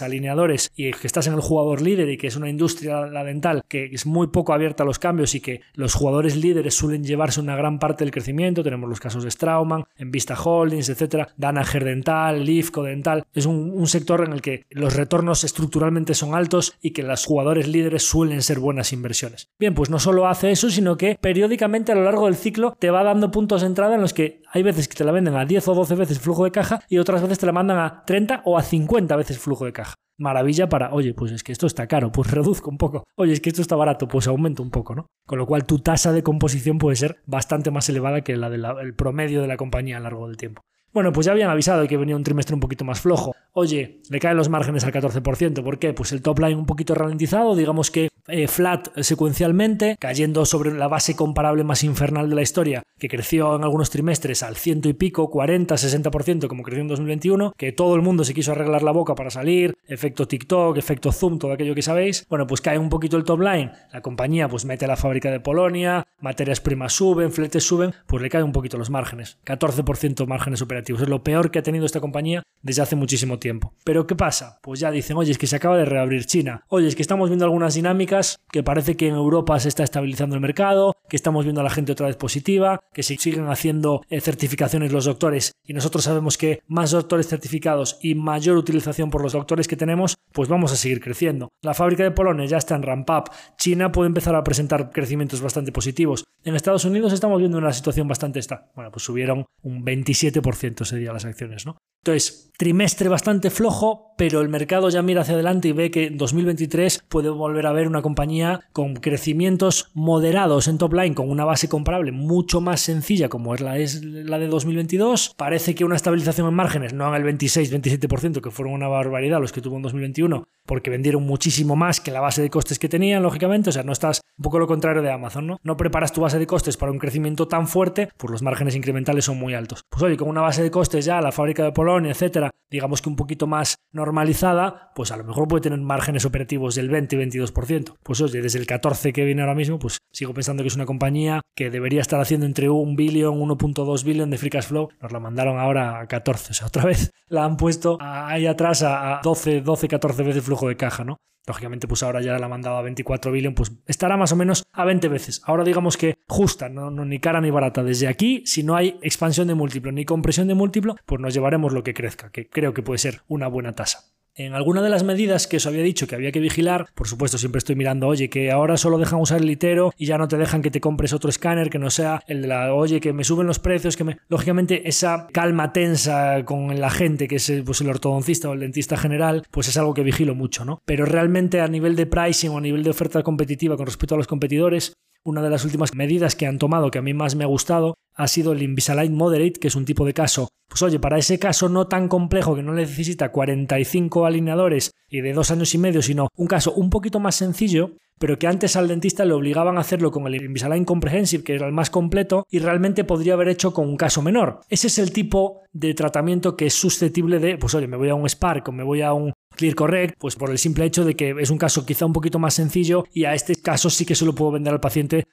alineadores y que estás en el jugador líder y que es una industria la dental que es muy poco abierta a los cambios y que los jugadores líderes suelen llevarse una gran parte del crecimiento. Tenemos los casos de Strauman, en Vista Holdings, etcétera, Danaher Dental, Lifco Dental. Es un, un sector en el que los retornos estructuralmente son altos y que los jugadores líderes suelen ser buenas inversiones. Bien, pues no solo hace eso, sino que periódicamente a lo largo del ciclo te va dando puntos de entrada en los que hay veces que te la venden a 10 o 12 veces flujo de caja y otras veces te la mandan a 30 o a 50 veces flujo de caja. Maravilla para, oye, pues es que esto está caro, pues reduzco un poco. Oye, es que esto está barato, pues aumento un poco, ¿no? Con lo cual tu tasa de composición puede ser bastante más elevada que la del promedio de la compañía a lo largo del tiempo. Bueno, pues ya habían avisado que venía un trimestre un poquito más flojo. Oye, le caen los márgenes al 14%. ¿Por qué? Pues el top line un poquito ralentizado, digamos que eh, flat secuencialmente, cayendo sobre la base comparable más infernal de la historia, que creció en algunos trimestres al ciento y pico, 40, 60% como creció en 2021, que todo el mundo se quiso arreglar la boca para salir, efecto TikTok, efecto Zoom, todo aquello que sabéis. Bueno, pues cae un poquito el top line, la compañía pues mete a la fábrica de Polonia, materias primas suben, fletes suben, pues le caen un poquito los márgenes, 14% márgenes operativos, es lo peor que ha tenido esta compañía desde hace muchísimo tiempo. Pero ¿qué pasa? Pues ya dicen, oye, es que se acaba de reabrir China, oye, es que estamos viendo algunas dinámicas que parece que en Europa se está estabilizando el mercado, que estamos viendo a la gente otra vez positiva, que se siguen haciendo eh, certificaciones los doctores y nosotros sabemos que más doctores certificados y mayor utilización por los doctores que tenemos, pues vamos a seguir creciendo. La fábrica de Polonia ya está en ramp up, China puede empezar a presentar crecimientos bastante positivos. En Estados Unidos estamos viendo una situación bastante esta. Bueno, pues subieron un 27% ese día las acciones, ¿no? Entonces, trimestre bastante flojo, pero el mercado ya mira hacia adelante y ve que en 2023 puede volver a ver una compañía con crecimientos moderados en top line, con una base comparable mucho más sencilla como es la, es la de 2022. Parece que una estabilización en márgenes, no en el 26-27%, que fueron una barbaridad los que tuvo en 2021, porque vendieron muchísimo más que la base de costes que tenían, lógicamente. O sea, no estás un poco lo contrario de Amazon, ¿no? No preparas tu base de costes para un crecimiento tan fuerte, pues los márgenes incrementales son muy altos. Pues oye, con una base de costes ya, la fábrica de Polonia, etcétera, digamos que un poquito más normalizada, pues a lo mejor puede tener márgenes operativos del 20-22%. Pues oye, desde el 14 que viene ahora mismo, pues sigo pensando que es una compañía que debería estar haciendo entre un billón, 1.2 billón de free cash flow. Nos la mandaron ahora a 14, o sea, otra vez la han puesto ahí atrás a 12, 12, 14 veces flujo de caja, ¿no? Lógicamente, pues ahora ya la ha mandado a 24 billion, pues estará más o menos a 20 veces. Ahora digamos que justa, no, no, ni cara ni barata. Desde aquí, si no hay expansión de múltiplo ni compresión de múltiplo, pues nos llevaremos lo que crezca, que creo que puede ser una buena tasa. En alguna de las medidas que os había dicho que había que vigilar, por supuesto siempre estoy mirando, oye, que ahora solo dejan usar el litero y ya no te dejan que te compres otro escáner que no sea el de la, oye, que me suben los precios, que me... Lógicamente esa calma tensa con la gente, que es pues, el ortodoncista o el dentista general, pues es algo que vigilo mucho, ¿no? Pero realmente a nivel de pricing o a nivel de oferta competitiva con respecto a los competidores, una de las últimas medidas que han tomado que a mí más me ha gustado ha sido el Invisalign Moderate, que es un tipo de caso. Pues oye, para ese caso no tan complejo que no necesita 45 alineadores y de dos años y medio, sino un caso un poquito más sencillo, pero que antes al dentista le obligaban a hacerlo con el Invisalign Comprehensive, que era el más completo, y realmente podría haber hecho con un caso menor. Ese es el tipo de tratamiento que es susceptible de, pues oye, me voy a un Spark o me voy a un Clear Correct, pues por el simple hecho de que es un caso quizá un poquito más sencillo y a este caso sí que se lo puedo vender al paciente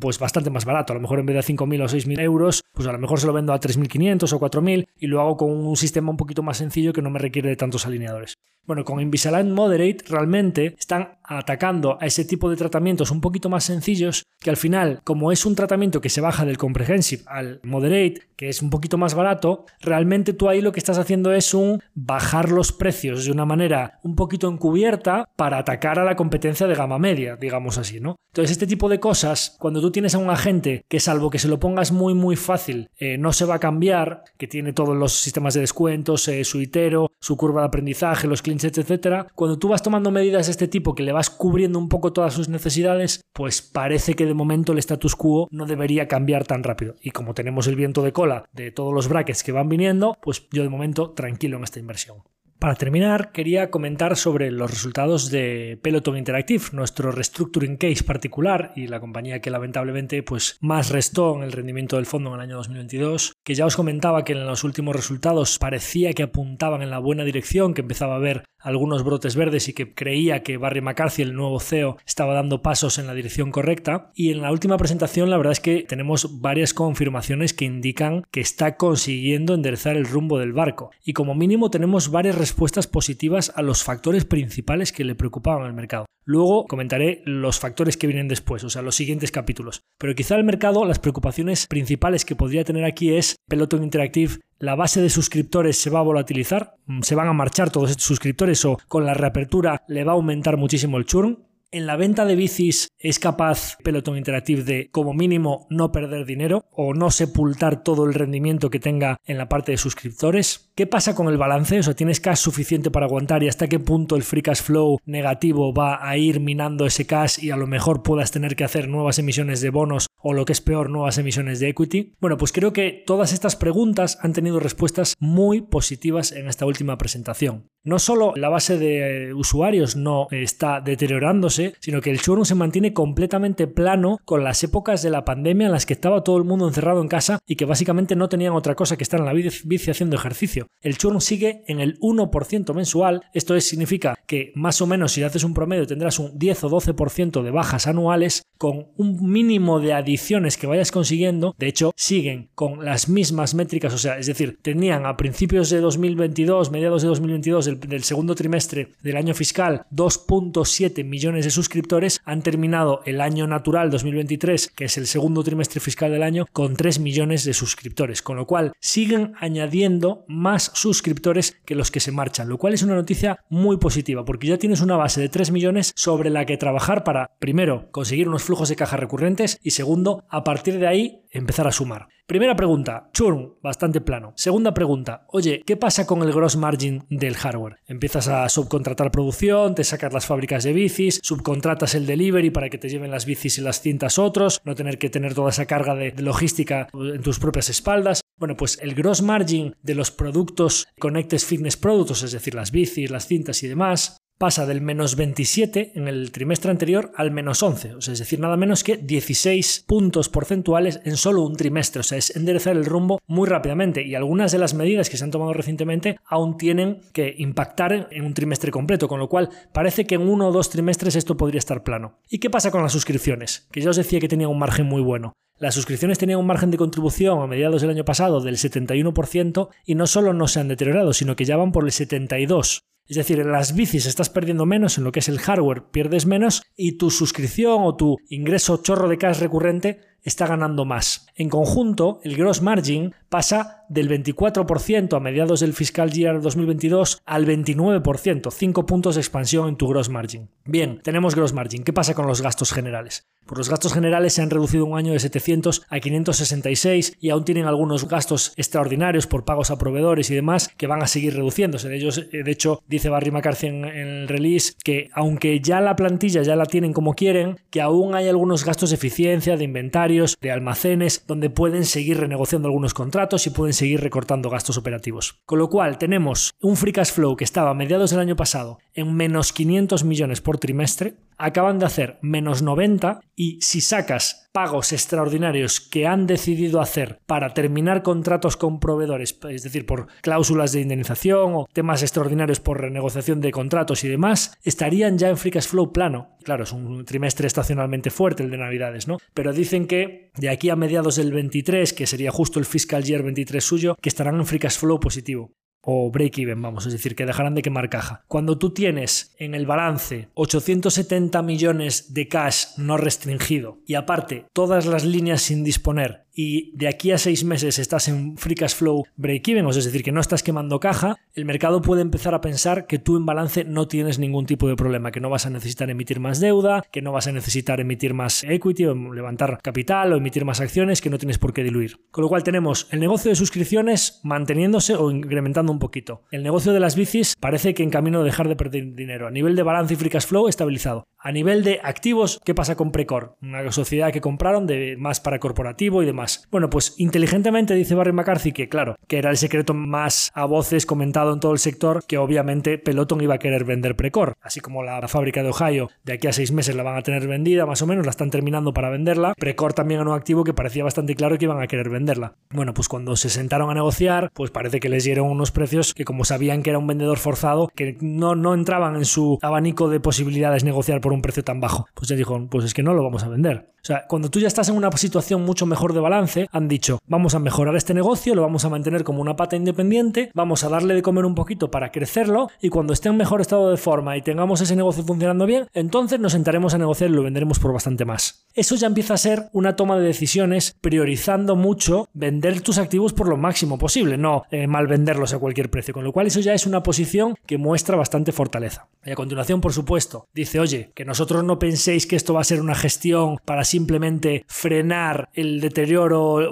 pues bastante más barato. A lo mejor en vez de 5.000 o 6.000 euros, pues a lo mejor se lo vendo a 3.500 o 4.000 y lo hago con un sistema un poquito más sencillo que no me requiere de tantos alineadores. Bueno, con Invisalign Moderate realmente están atacando a ese tipo de tratamientos un poquito más sencillos que al final, como es un tratamiento que se baja del Comprehensive al Moderate, que es un poquito más barato, realmente tú ahí lo que estás haciendo es un bajar los precios de una manera un poquito encubierta para atacar a la competencia de gama media, digamos así, ¿no? Entonces este tipo de cosas, cuando tú tienes a un agente que salvo que se lo pongas muy muy fácil, eh, no se va a cambiar, que tiene todos los sistemas de descuentos, eh, su itero, su curva de aprendizaje, los etcétera, cuando tú vas tomando medidas de este tipo que le vas cubriendo un poco sus necesidades, pues parece que de momento el status quo no debería cambiar tan rápido. Y como tenemos el viento de cola de todos los brackets que van viniendo, pues yo de momento tranquilo en esta inversión. Para terminar, quería comentar sobre los resultados de Peloton Interactive, nuestro restructuring case particular y la compañía que lamentablemente pues, más restó en el rendimiento del fondo en el año 2022, que ya os comentaba que en los últimos resultados parecía que apuntaban en la buena dirección, que empezaba a haber algunos brotes verdes y que creía que Barry McCarthy, el nuevo CEO, estaba dando pasos en la dirección correcta. Y en la última presentación la verdad es que tenemos varias confirmaciones que indican que está consiguiendo enderezar el rumbo del barco. Y como mínimo tenemos varias respuestas positivas a los factores principales que le preocupaban al mercado. Luego comentaré los factores que vienen después, o sea, los siguientes capítulos. Pero quizá el mercado, las preocupaciones principales que podría tener aquí es Peloton Interactive la base de suscriptores se va a volatilizar, se van a marchar todos estos suscriptores o con la reapertura le va a aumentar muchísimo el churn. En la venta de bicis es capaz Peloton Interactive de, como mínimo, no perder dinero o no sepultar todo el rendimiento que tenga en la parte de suscriptores. ¿Qué pasa con el balance? O sea, ¿tienes cash suficiente para aguantar y hasta qué punto el free cash flow negativo va a ir minando ese cash y a lo mejor puedas tener que hacer nuevas emisiones de bonos o lo que es peor, nuevas emisiones de equity? Bueno, pues creo que todas estas preguntas han tenido respuestas muy positivas en esta última presentación. No solo la base de usuarios no está deteriorándose, sino que el churn se mantiene completamente plano con las épocas de la pandemia en las que estaba todo el mundo encerrado en casa y que básicamente no tenían otra cosa que estar en la bici haciendo ejercicio. El churn sigue en el 1% mensual, esto es, significa que más o menos si haces un promedio tendrás un 10 o 12% de bajas anuales con un mínimo de adiciones que vayas consiguiendo, de hecho siguen con las mismas métricas, o sea, es decir, tenían a principios de 2022, mediados de 2022, del, segundo trimestre del año fiscal 2.7 millones de suscriptores, han terminado el año natural 2023, que es el segundo trimestre fiscal del año, con 3 millones de suscriptores, con lo cual siguen añadiendo más suscriptores que los que se marchan, lo cual es una noticia muy positiva, porque ya tienes una base de 3 millones sobre la que trabajar para, primero, conseguir unos flujos de caja recurrentes y segundo, a partir de ahí, empezar a sumar. Primera pregunta, churn, bastante plano. Segunda pregunta, oye, ¿qué pasa con el gross margin del hardware? Empiezas a subcontratar producción, te sacas las fábricas de bicis, subcontratas el delivery para que te lleven las bicis y las cintas otros, no tener que tener toda esa carga de, logística en tus propias espaldas. Bueno, pues el gross margin de los productos Connected Fitness Products, es decir, las bicis, las cintas y demás, pasa del menos 27 en el trimestre anterior al menos 11, o sea, es decir, nada menos que 16 puntos porcentuales en solo un trimestre, o sea, es enderezar el rumbo muy rápidamente y algunas de las medidas que se han tomado recientemente aún tienen que impactar en un trimestre completo, con lo cual parece que en uno o dos trimestres esto podría estar plano. ¿Y qué pasa con las suscripciones? Que ya os decía que tenía un margen muy bueno. Las suscripciones tenían un margen de contribución a mediados del año pasado del 71% y no solo no se han deteriorado, sino que ya van por el 72%. Es decir, en las bicis estás perdiendo menos, en lo que es el hardware pierdes menos y tu suscripción o tu ingreso chorro de cash recurrente está ganando más. En conjunto, el gross margin pasa del 24% a mediados del fiscal year 2022 al 29%, 5 puntos de expansión en tu gross margin. Bien, tenemos gross margin. ¿Qué pasa con los gastos generales? Pues los gastos generales se han reducido un año de 700 a 566 y aún tienen algunos gastos extraordinarios por pagos a proveedores y demás que van a seguir reduciéndose. De, ellos, eh, de hecho, dice Barry McCarthy en, el release que aunque ya la plantilla ya la tienen como quieren, que aún hay algunos gastos de eficiencia, de inventario, de almacenes, donde pueden seguir renegociando algunos contratos y pueden seguir recortando gastos operativos. Con lo cual tenemos un free cash flow que estaba a mediados del año pasado en menos 500 millones por trimestre, acaban de hacer menos 90 y si sacas pagos extraordinarios que han decidido hacer para terminar contratos con proveedores, es decir, por cláusulas de indemnización o temas extraordinarios por renegociación de contratos y demás, estarían ya en free cash flow plano. Claro, es un trimestre estacionalmente fuerte el de Navidades, ¿no? Pero dicen que de aquí a mediados del 23, que sería justo el fiscal year 23 suyo, que estarán en free cash flow positivo o break-even, vamos, es decir, que dejarán de quemar caja. Cuando tú tienes en el balance 870 millones de cash no restringido y aparte todas las líneas sin disponer y de aquí a seis meses estás en free cash flow break-even, es decir, que no estás quemando caja, el mercado puede empezar a pensar que tú en balance no tienes ningún tipo de problema, que no vas a necesitar emitir más deuda, que no vas a necesitar emitir más equity o levantar capital o emitir más acciones, que no tienes por qué diluir. Con lo cual tenemos el negocio de suscripciones manteniéndose o incrementando un poquito. El negocio de las bicis parece que en camino de dejar de perder dinero. A nivel de balance y free cash flow estabilizado. A nivel de activos, ¿qué pasa con Precor? Una sociedad que compraron de más para corporativo y demás. Bueno, pues inteligentemente dice Barry McCarthy que, claro, que era el secreto más a voces comentado en todo el sector, que obviamente Peloton iba a querer vender Precor. Así como la fábrica de Ohio de aquí a seis meses la van a tener vendida, más o menos, la están terminando para venderla. Precor también era un activo que parecía bastante claro que iban a querer venderla. Bueno, pues cuando se sentaron a negociar, pues parece que les dieron unos precios que como sabían que era un vendedor forzado, que no, no entraban en su abanico de posibilidades negociar por un precio tan bajo. Pues ya dijo, pues es que no lo vamos a vender. O sea, cuando tú ya estás en una situación mucho mejor de balance, han dicho, vamos a mejorar este negocio, lo vamos a mantener como una pata independiente, vamos a darle de comer un poquito para crecerlo y cuando esté en mejor estado de forma y tengamos ese negocio funcionando bien, entonces nos sentaremos a negociar y lo venderemos por bastante más. Eso ya empieza a ser una toma de decisiones priorizando mucho vender tus activos por lo máximo posible, no eh, mal venderlos a cualquier precio, con lo cual eso ya es una posición que muestra bastante fortaleza. Y a continuación, por supuesto, dice, oye, que nosotros no penséis que esto va a ser una gestión para simplemente frenar el deterioro,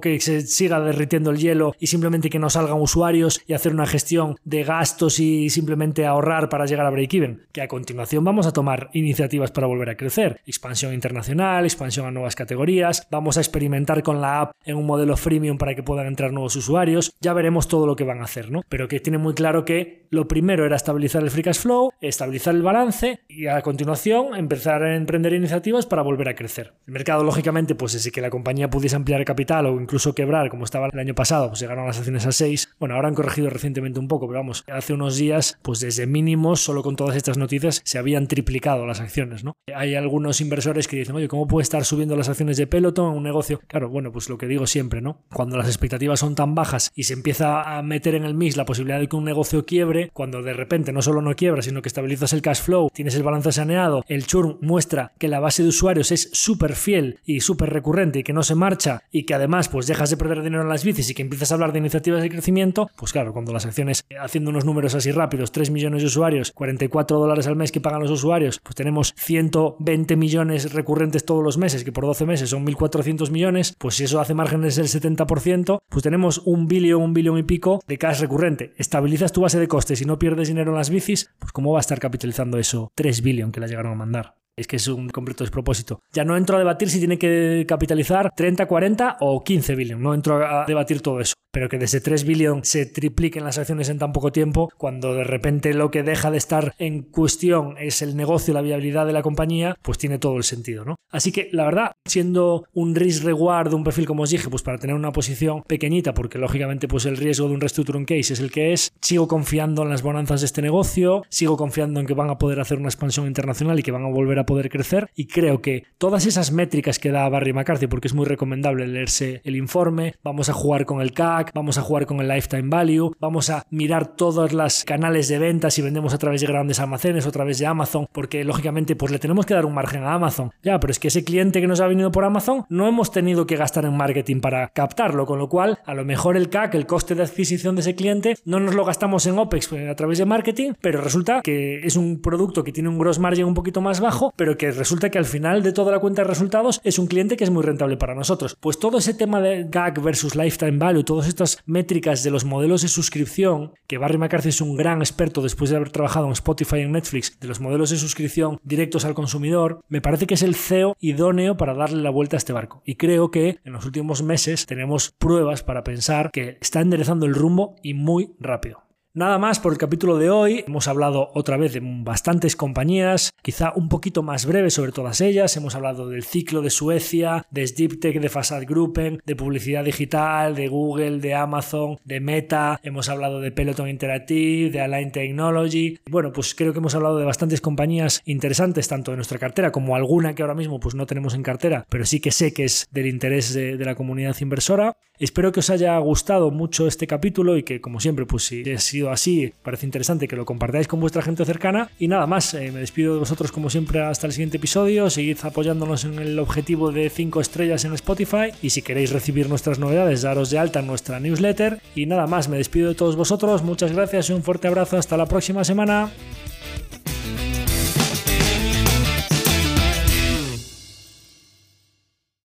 que se siga derritiendo el hielo y simplemente que no salgan usuarios y hacer una gestión de gastos y simplemente ahorrar para llegar a break-even. Que a continuación vamos a tomar iniciativas para volver a crecer. Expansión internacional, expansión a nuevas categorías, vamos a experimentar con la app en un modelo freemium para que puedan entrar nuevos usuarios. Ya veremos todo lo que van a hacer, ¿no? Pero que tiene muy claro que lo primero era estabilizar el free cash flow, estabilizar el balance y a continuación empezar a emprender iniciativas para volver a crecer. El mercado, lógicamente, pues si que la compañía pudiese ampliar el capital o incluso quebrar, como estaba el año pasado, pues llegaron las acciones a 6. Bueno, ahora han corregido recientemente un poco, pero vamos, hace unos días, pues desde mínimos, solo con todas estas noticias, se habían triplicado las acciones, ¿no? Hay algunos inversores que dicen, oye, ¿cómo puede estar subiendo las acciones de Peloton en un negocio? Claro, bueno, pues lo que digo siempre, ¿no? Cuando las expectativas son tan bajas y se empieza a meter en el mix la posibilidad de que un negocio quiebre, cuando de repente no solo no quiebra, sino que estabilizas el cash flow, tienes el balance saneado, el churn muestra que la base de usuarios es súper fiel y súper recurrente y que no se marcha y que además pues dejas de perder dinero en las bicis y que empiezas a hablar de iniciativas de crecimiento, pues claro, cuando las acciones, haciendo unos números así rápidos, 3 millones de usuarios, 44 dólares al mes que pagan los usuarios, pues tenemos 120 millones recurrentes todos los meses, que por 12 meses son 1.400 millones, pues si eso hace márgenes del 70%, pues tenemos un billón, un billón y pico de cash recurrente. Estabilizas tu base de costes y no pierdes dinero en las bicis, pues ¿cómo va a estar capitalizando eso 3 billion que la llegaron a mandar? Es que es un completo despropósito. Ya no entro a debatir si tiene que capitalizar 30, 40 o 15 billion. No entro a debatir todo eso. Pero que desde 3 billion se tripliquen las acciones en tan poco tiempo, cuando de repente lo que deja de estar en cuestión es el negocio, la viabilidad de la compañía, pues tiene todo el sentido, ¿no? Así que la verdad, siendo un risk reward un perfil como os dije, pues para tener una posición pequeñita, porque lógicamente pues el riesgo de un restructuring case es el que es, sigo confiando en las bonanzas de este negocio, sigo confiando en que van a poder hacer una expansión internacional y que van a volver a poder crecer y creo que todas esas métricas que da Barry McCarthy, porque es muy recomendable leerse el informe, vamos a jugar con el CAC, vamos a jugar con el lifetime value, vamos a mirar todos los canales de ventas si vendemos a través de grandes almacenes o a través de Amazon, porque lógicamente pues le tenemos que dar un margen a Amazon. Ya, pero es que ese cliente que nos ha venido por Amazon no hemos tenido que gastar en marketing para captarlo, con lo cual a lo mejor el CAC, el coste de adquisición de ese cliente, no nos lo gastamos en OPEX a través de marketing, pero resulta que es un producto que tiene un gross margin un poquito más bajo, pero que resulta que al final de toda la cuenta de resultados es un cliente que es muy rentable para nosotros. Pues todo ese tema de GAC versus lifetime value, todas estas métricas de los modelos de suscripción, que Barry McCarthy es un gran experto después de haber trabajado en Spotify y en Netflix, de los modelos de suscripción directos al consumidor, me parece que es el CEO idóneo para darle la vuelta a este barco. Y creo que en los últimos meses tenemos pruebas para pensar que está enderezando el rumbo y muy rápido. Nada más por el capítulo de hoy. Hemos hablado otra vez de bastantes compañías, quizá un poquito más breve sobre todas ellas. Hemos hablado del ciclo de Suecia, de Tech, de Fasad Gruppen, de publicidad digital, de Google, de Amazon, de Meta. Hemos hablado de Peloton Interactive, de Align Technology. Bueno, pues creo que hemos hablado de bastantes compañías interesantes, tanto de nuestra cartera como alguna que ahora mismo pues no tenemos en cartera, pero sí que sé que es del interés de, la comunidad inversora. Espero que os haya gustado mucho este capítulo y que, como siempre, pues si ha así, parece interesante que lo compartáis con vuestra gente cercana. Y nada más, eh, me despido de vosotros como siempre hasta el siguiente episodio. Seguid apoyándonos en el objetivo de 5 estrellas en Spotify. Y si queréis recibir nuestras novedades, daros de alta en nuestra newsletter. Y nada más, me despido de todos vosotros. Muchas gracias y un fuerte abrazo. Hasta la próxima semana.